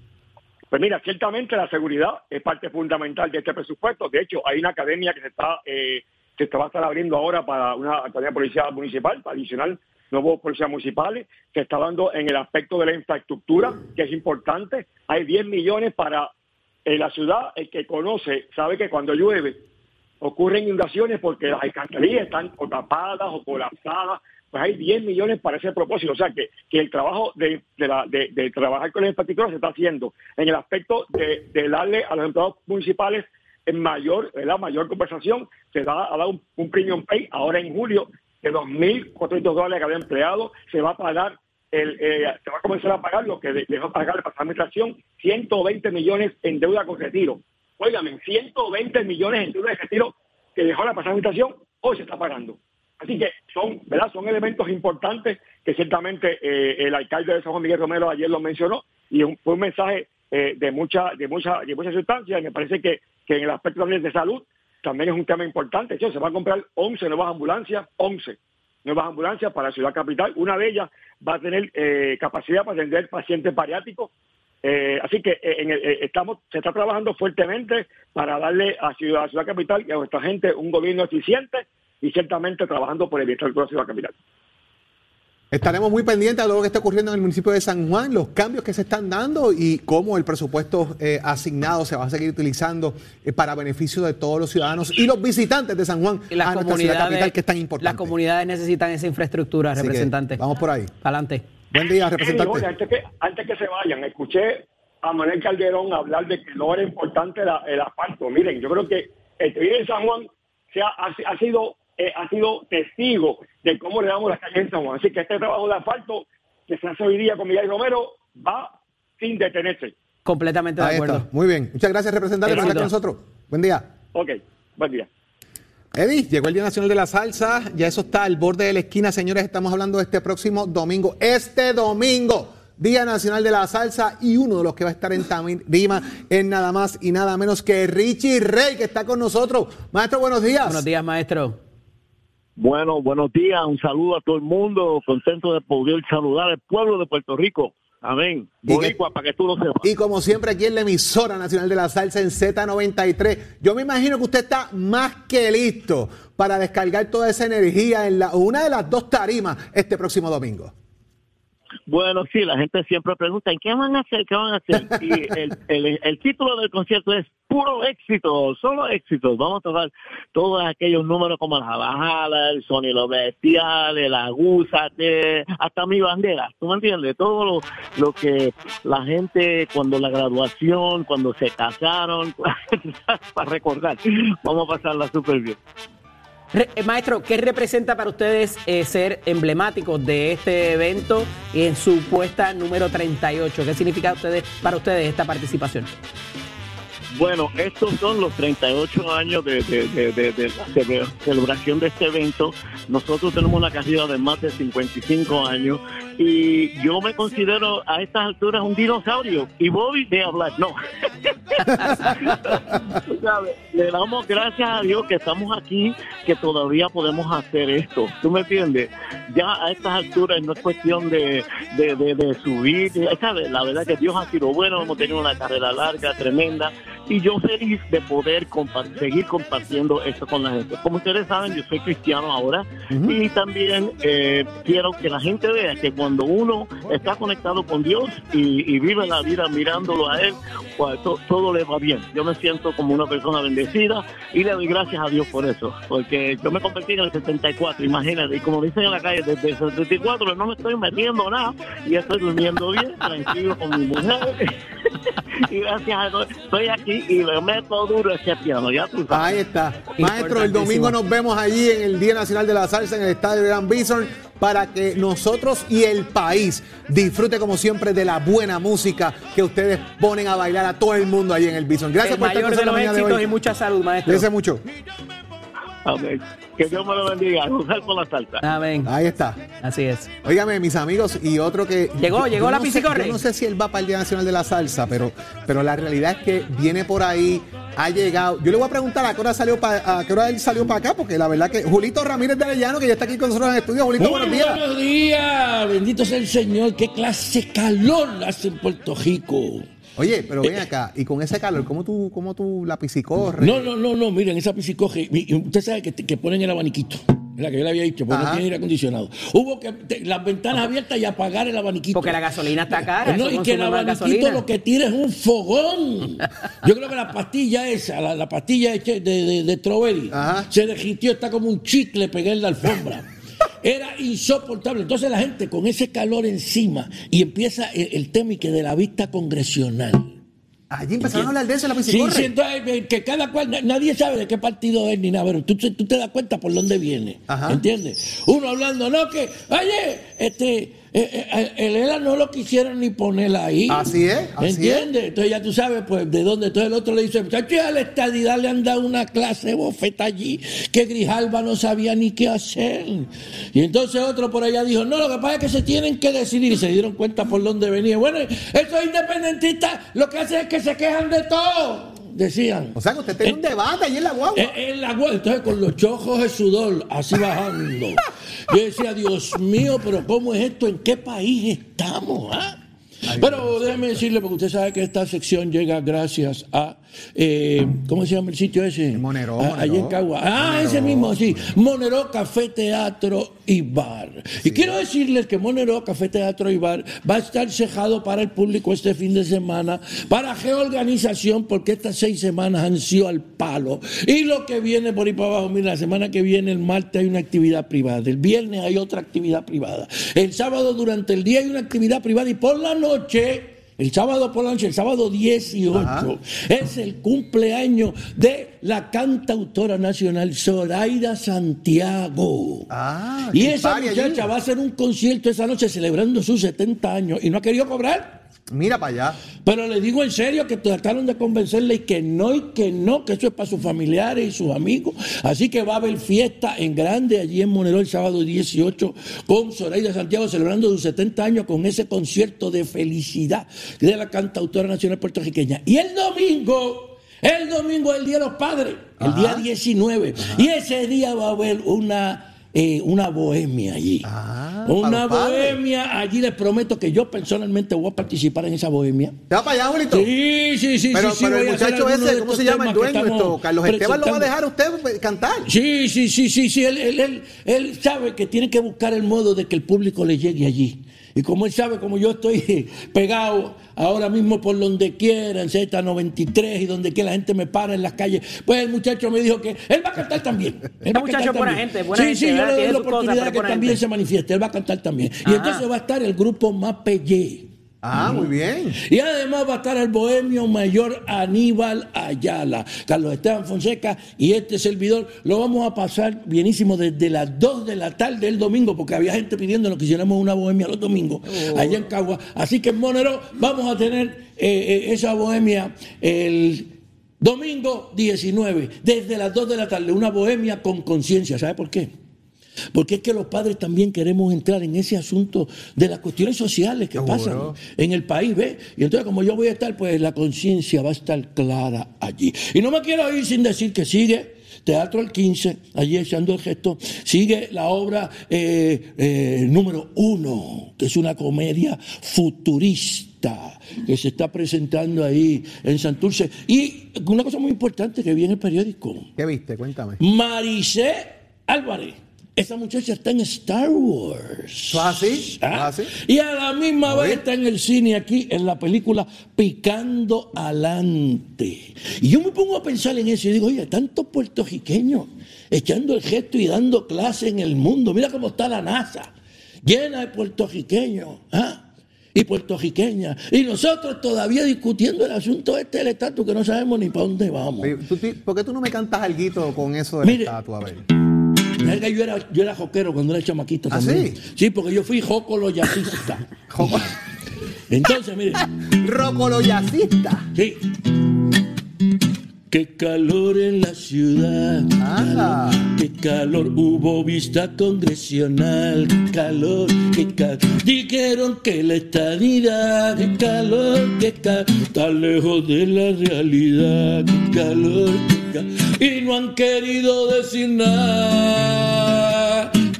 Pues mira, ciertamente la seguridad es parte fundamental de este presupuesto. De hecho, hay una academia que se está eh, que se va a estar abriendo ahora para una academia policial municipal, para adicionar nuevos policías municipales. Se está dando en el aspecto de la infraestructura, que es importante. Hay 10 millones para eh, la ciudad. El que conoce sabe que cuando llueve ocurren inundaciones porque las alcantarillas están o tapadas o colapsadas. Pues hay 10 millones para ese propósito. O sea que, que el trabajo de, de, la- de- trabajar con la infraestructura se está haciendo en el aspecto de, darle a los empleados municipales en mayor, ¿verdad? mayor compensación. Se va a dar un, un premium pay ahora en julio de 2.400 dólares a cada empleado. Se va a pagar el, eh, se va a comenzar a pagar lo que de- dejó pagar la administración, 120 millones en deuda con retiro. Óigame, 120 millones en deuda de retiro que dejó la pasada administración, hoy se está pagando. Así que son, ¿verdad? Son elementos importantes que ciertamente eh, el alcalde de San Juan Miguel Romero ayer lo mencionó y un- fue un mensaje eh, de mucha, de mucha, de mucha sustancia. Y me parece que, que en el aspecto también de salud también es un tema importante. Se van a comprar 11 nuevas ambulancias, 11 nuevas ambulancias para ciudad capital. Una de ellas va a tener eh, capacidad para atender pacientes bariátricos. Eh, así que eh, eh, estamos, se está trabajando fuertemente para darle a ciudad, a ciudad capital y a nuestra gente un gobierno eficiente y ciertamente trabajando por el bienestar de la ciudad capital. Estaremos muy pendientes de lo que está ocurriendo en el municipio de San Juan, los cambios que se están dando y cómo el presupuesto eh, asignado se va a seguir utilizando eh, para beneficio de todos los ciudadanos y los visitantes de San Juan Y las a nuestra ciudad comunidades, capital, que es tan importante. las comunidades necesitan esa infraestructura, Así representante. vamos por ahí. Adelante. Buen día, Eh, representante. oye, antes, que, antes que se vayan, escuché a Manuel Calderón hablar de que no era importante la- el asfalto. Miren, yo creo que el en San Juan se ha, ha- ha sido eh, ha sido testigo de cómo le damos las calles en San Juan. Así que este trabajo de asfalto que se hace hoy día con Miguel Romero va sin detenerse. Completamente de Ahí acuerdo. está. Muy bien. Muchas gracias, representante, por estar con nosotros. Buen día. Ok, buen día. Eddie, llegó el Día Nacional de la Salsa, ya eso está al borde de la esquina, señores, estamos hablando de este próximo domingo, este domingo, Día Nacional de la Salsa y uno de los que va a estar en Tarima es nada más y nada menos que Richie Rey, que está con nosotros. Maestro, buenos días. Buenos días, maestro. Bueno, buenos días, un saludo a todo el mundo, contento de poder saludar al pueblo de Puerto Rico. Amén. Boricua, para que tú lo sepas. Y como siempre aquí en la emisora nacional de la salsa en Z93, yo me imagino que usted está más que listo para descargar toda esa energía en la, una de las dos tarimas este próximo domingo. Bueno, sí, la gente siempre pregunta, ¿qué van a hacer? ¿Qué van a hacer? Y el, el- el título del concierto es Puro Éxito, solo éxitos. Vamos a tocar todos aquellos números como el Jalajala, el Sonido Bestial, el Agúzate, hasta mi bandera. ¿Tú me entiendes? Todo lo, lo que la gente cuando la graduación, cuando se casaron, para recordar. Vamos a pasarla súper bien. Eh, maestro, ¿qué representa para ustedes eh, ser emblemáticos de este evento en su puesta número 38? ¿Qué significa para ustedes esta participación? Bueno, estos son los 38 años de, de- de- la cele- celebración de este evento. Nosotros tenemos una carrera de más de 55 años y yo me considero a estas alturas un dinosaurio y Bobby de hablar, no. Le damos gracias a Dios que estamos aquí, que todavía podemos hacer esto. ¿Tú me entiendes? Ya a estas alturas no es cuestión de, de, de- de subir. ¿sabes? La verdad que Dios ha sido bueno, hemos tenido una carrera larga, tremenda, y yo feliz de poder seguir compartiendo esto con la gente. Como ustedes saben, yo soy cristiano ahora y también eh, quiero que la gente vea que cuando uno está conectado con Dios y, y vive la vida mirándolo a Él, pues to- todo le va bien. Yo me siento como una persona bendecida y le doy gracias a Dios por eso, porque yo me convertí en el 74, imagínate, y como dicen en la calle, desde el 74 no me estoy metiendo nada y estoy durmiendo bien, tranquilo con mi mujer. y gracias a Dios estoy aquí y le meto duro ese piano, ya tú sabes. Ahí está. Maestro, el domingo nos vemos allí en el Día Nacional de la Salsa en el Estadio Gran Bison para que nosotros y el país disfrute como siempre de la buena música que ustedes ponen a bailar a todo el mundo allí en el Bison. Gracias el por estar con nosotros y mucha salud, maestro. Cuídense mucho. Amén. Que Dios me lo bendiga. Gozar con la salsa. Amén. Ahí está. Así es. Óigame, mis amigos, y otro que. Llegó, llegó yo la no sé-. Yo no sé si él va para el Día Nacional de la Salsa, pero, pero la realidad es que viene por ahí, ha llegado. Yo le voy a preguntar a qué hora salió para, a qué hora él salió para acá, porque la verdad que Julito Ramírez de Arellano, que ya está aquí con nosotros en el estudio. Julito, buenos días. buenos días, bendito sea el Señor. Qué clase de calor hace en Puerto Rico. Oye, pero ven acá, y con ese calor, ¿cómo tú, cómo tú la pisicorre? No, no, no, no, miren, esa piscicoge, mi- usted sabe que, que ponen el abaniquito. La que yo le había dicho, porque no tiene aire acondicionado. Hubo que te- las ventanas abiertas y apagar el abaniquito. Porque la gasolina está cara, No, eso y que el abaniquito gasolina. lo que tira es un fogón. Yo creo que la pastilla esa, la, la pastilla hecha de, de, se derritió, está como un chicle pegué en la alfombra. Era insoportable. Entonces la gente con ese calor encima y empieza el, el tema y que de la vista congresional. Allí empezaron a hablar de eso en la Sí, sí, entonces, eh, que cada cual, na- nadie sabe de qué partido es ni nada, pero tú, tú te das cuenta por dónde viene. ¿Entiendes? Uno hablando, no, que, oye, este, eh, eh, el ELA no lo quisieron ni poner ahí. Así es, así ¿Entiendes? Entonces ya tú sabes, pues, de dónde. Entonces el otro le dice, muchachos, a la estadidad le han dado una clase bofeta allí que Grijalba no sabía ni qué hacer. Y entonces otro por allá dijo, no, lo que pasa es que se tienen que decidir y se dieron cuenta por dónde venía. Bueno, esos independentistas lo que hacen es que se quejan de todo. Decían. O sea, que usted tiene un debate allí en la guagua. Eh, En la guagua, entonces con los chojos de sudor, así bajando. Yo decía, Dios mío, pero ¿cómo es esto? ¿En qué país estamos? ah? Pero déjeme decirle, porque usted sabe que esta sección llega gracias a eh, ¿cómo se llama el sitio ese? Monero, Ah, Allí en. Cagua. Ah, ese mismo, sí. Monero Café Teatro y Bar. Y quiero decirles que Monero Café Teatro y Bar va a estar cejado para el público este fin de semana, para reorganización, porque estas seis semanas han sido al palo. Y lo que viene por ahí para abajo, mira, la semana que viene, el martes, hay una actividad privada. El viernes hay otra actividad privada. El sábado durante el día hay una actividad privada y por la noche. El sábado por la noche, el sábado 18, es el cumpleaños de la cantautora nacional Zoraida Santiago. Ah, y esa muchacha va a hacer un concierto esa noche celebrando sus 70 años y no ha querido cobrar. Mira para allá. Pero le digo en serio que trataron de convencerle y que no, y que no, que eso es para sus familiares y sus amigos. Así que va a haber fiesta en grande allí en Monero el sábado 18 con Zoraida Santiago celebrando sus 70 años con ese concierto de felicidad de la cantautora nacional puertorriqueña. Y el domingo, el domingo es el Día de los Padres, el día 19. Y ese día va a haber una... eh, una bohemia allí. para una bohemia. Allí les prometo que yo personalmente voy a participar en esa bohemia. ¿Te va para allá, Julito? Sí, sí, sí. Pero, sí, sí, pero el muchacho ese, ¿cómo se llama el dueño? Esto, Carlos Esteban lo va a dejar a usted cantar. Sí, sí, sí, sí, sí. Él, él, él, él sabe que tiene que buscar el modo de que el público le llegue allí. Y como él sabe, como yo estoy pegado ahora mismo por donde quiera, en Z93 y donde quiera la gente me para en las calles, pues el muchacho me dijo que él va a cantar también. Él va a muchacho cantar es buena también. gente, buena sí, gente, sí, yo ¿verdad? le doy la oportunidad pero que también gente. se manifieste. Él va a cantar también. Y Ajá. entonces va a estar el grupo Mapelle. Ah, muy bien. Y además va a estar el bohemio mayor Aníbal Ayala, Carlos Esteban Fonseca y este servidor. Lo vamos a pasar bienísimo desde las 2 de la tarde del domingo, porque había gente pidiéndonos que hiciéramos una bohemia los domingos allá en Cagua. Así que en Monero vamos a tener eh, eh, esa bohemia el domingo 19, desde las 2 de la tarde, una bohemia con conciencia. ¿Sabe por qué? Porque es que los padres también queremos entrar en ese asunto de las cuestiones sociales que pasan en el país, ¿ves? Y entonces como yo voy a estar, pues la conciencia va a estar clara allí. Y no me quiero ir sin decir que sigue Teatro el 15, allí echando el gesto, sigue la obra eh, eh, número uno, que es una comedia futurista que se está presentando ahí en Santurce. Y una cosa muy importante que vi en el periódico. ¿Qué viste? Cuéntame. Maricé Álvarez. Esa muchacha está en Star Wars. así? ¿Ah? Y a la misma vez está en el cine aquí, en la película Picando Alante. Y yo me pongo a pensar en eso y digo, oye, tantos puertorriqueños echando el gesto y dando clase en el mundo. Mira cómo está la NASA, llena de puertorriqueños. ¿ah? Y puertorriqueñas. Y nosotros todavía discutiendo el asunto este del estatus que no sabemos ni para dónde vamos. Oye, ¿tú ti- ¿Por qué tú no me cantas algo con eso de la Mire. estatua? A ver. Yo era, yo era joquero cuando era chamaquito ¿Ah, también. Sí, porque yo fui jocolo yacista. Entonces, mire. Rocolo yacista. Sí. Qué calor en la ciudad, qué calor, qué calor, hubo vista congresional, qué calor, qué calor, dijeron que la estadidad, qué calor, qué calor, está lejos de la realidad, qué calor, qué y no han querido decir nada.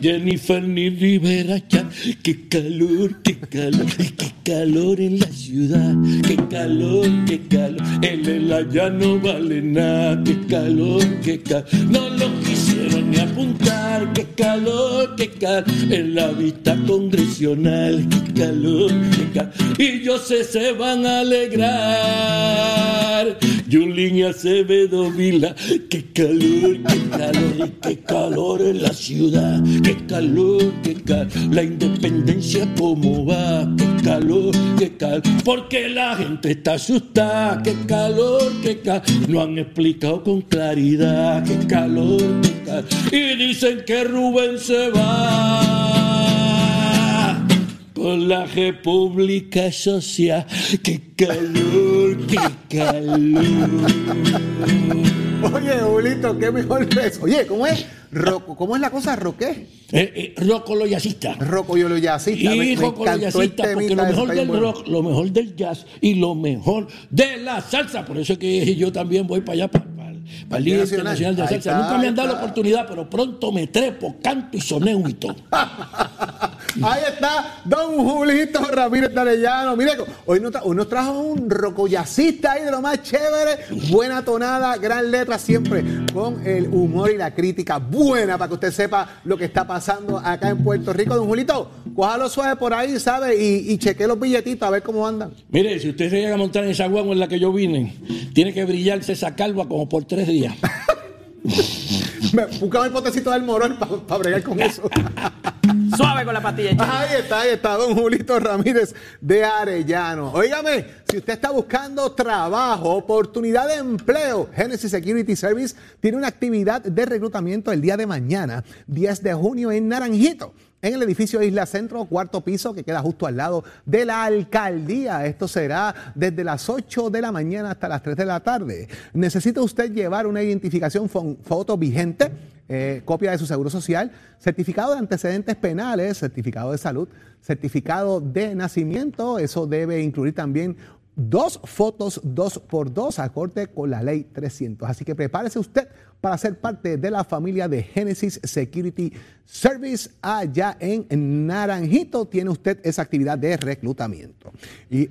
Jennifer ni Rivera ya, qué calor, qué calor, qué calor en la ciudad, qué calor, qué calor, el ya no vale nada, qué calor, qué calor, no lo ni qué calor, qué calor, en la vista congresional, qué calor, qué calor, y yo sé se van a alegrar, Yulín y Acevedo Vila, qué calor, qué calor, qué calor en la ciudad, qué calor, qué calor, la independencia cómo va, qué calor, qué calor, porque la gente está asustada, qué calor, qué calor, no han explicado con claridad, qué calor, qué calor, y dicen que Rubén se va con la República Social, qué calor, qué calor. Oye, Julito, qué mejor que eso. Oye, ¿cómo es? Roco, ¿Cómo es la cosa? ¿Roqué? Eh, eh, Rocco yacista. Roco yo lo. Y encantó el yacista, porque lo mejor del bueno. rock, lo mejor del jazz y lo mejor de la salsa. Por eso es que yo también voy para allá, para, para, el Día Nacional. Internacional de Salsa. está, Nunca me han dado la oportunidad, pero pronto me trepo, canto y soneo y todo. Ahí está Don Julito Ramírez de Arellano. Mire, hoy nos, tra- hoy nos trajo un rocoyacista ahí de lo más chévere. Buena tonada, gran letra siempre, con el humor y la crítica buena para que usted sepa lo que está pasando acá en Puerto Rico. Don Julito, cójalo suave por ahí, ¿sabe? Y, y cheque los billetitos a ver cómo andan. Mire, si usted se llega a montar en esa guagua en la que yo vine, tiene que brillarse esa calva como por tres días. Me- Búscame el potecito del morón para bregar con eso. Suave con la pastilla. Ahí está, ahí está, don Julito Ramírez de Arellano. Óigame, si usted está buscando trabajo, oportunidad de empleo, Genesis Security Service tiene una actividad de reclutamiento el día de mañana, 10 de junio en Naranjito. En el edificio Isla Centro, cuarto piso, que queda justo al lado de la alcaldía. Esto será desde las 8 de la mañana hasta las 3 de la tarde. Necesita usted llevar una identificación foto vigente, eh, copia de su seguro social, certificado de antecedentes penales, certificado de salud, certificado de nacimiento. Eso debe incluir también dos fotos dos por dos acorde con la ley 300. Así que prepárese usted para ser parte de la familia de Genesis Security Service allá en Naranjito. Tiene usted esa actividad de reclutamiento. Y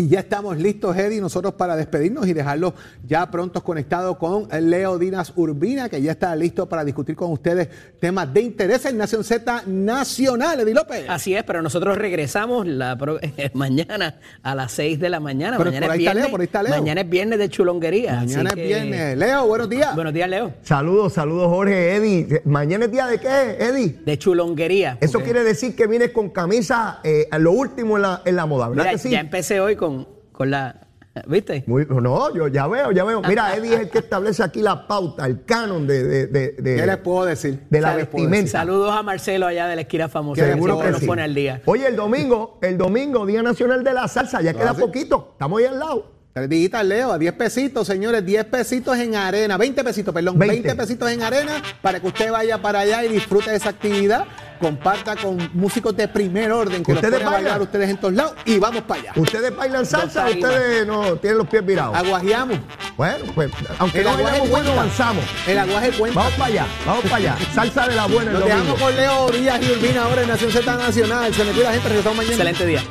y ya estamos listos, Eddie, nosotros para despedirnos y dejarlos ya prontos conectados con Leo Dinas Urbina, que ya está listo para discutir con ustedes temas de interés en Nación Z Nacional, Eddie López. Así es, pero nosotros regresamos la pro- mañana a las 6 de la mañana. Pero mañana por es ahí está viernes, Leo, por ahí está Leo. Mañana es viernes de chulonguería. así Mañana es que- viernes. Leo, buenos días. Buenos días, Leo. Saludos, saludos, Jorge, Eddie. ¿Mañana es día de qué, Eddie? De chulonguería. Eso quiere decir que vienes con camisa eh, a lo último en la, en la moda, ¿verdad Mira, que sí? ya empecé hoy con, con la. ¿Viste? Muy- no, yo ya veo, ya veo. Mira, Eddie es el que establece aquí la pauta, el canon de, de, de, de- ¿Qué les puedo decir? de la ¿Qué les puedo vestimenta. Saludos a Marcelo allá de la esquina famosa. Que seguro siempre que nos sí. pone al día. Oye, el domingo, el domingo, Día Nacional de la Salsa, ya queda poquito. Estamos ahí al lado. Tres dígitas, Leo, a 10 pesitos, señores, 10 pesitos en arena, 20 pesitos, perdón, 20. 20 pesitos en arena para que usted vaya para allá y disfrute de esa actividad, comparta con músicos de primer orden que los ¿Ustedes ponen a bailar bailan? ustedes en todos lados y vamos para allá. ¿Ustedes bailan salsa o Dos ustedes no tienen los pies virados? Aguajeamos. Bueno, pues, aunque El no aguaje vayamos bueno, cuenta. avanzamos. El aguaje cuenta. Vamos para allá, vamos para allá. Salsa de la buena Nos dejamos con Leo Díaz y Urbina ahora en Nación Z Nacional. Se me cuida, gente. Regresamos mañana. Excelente día.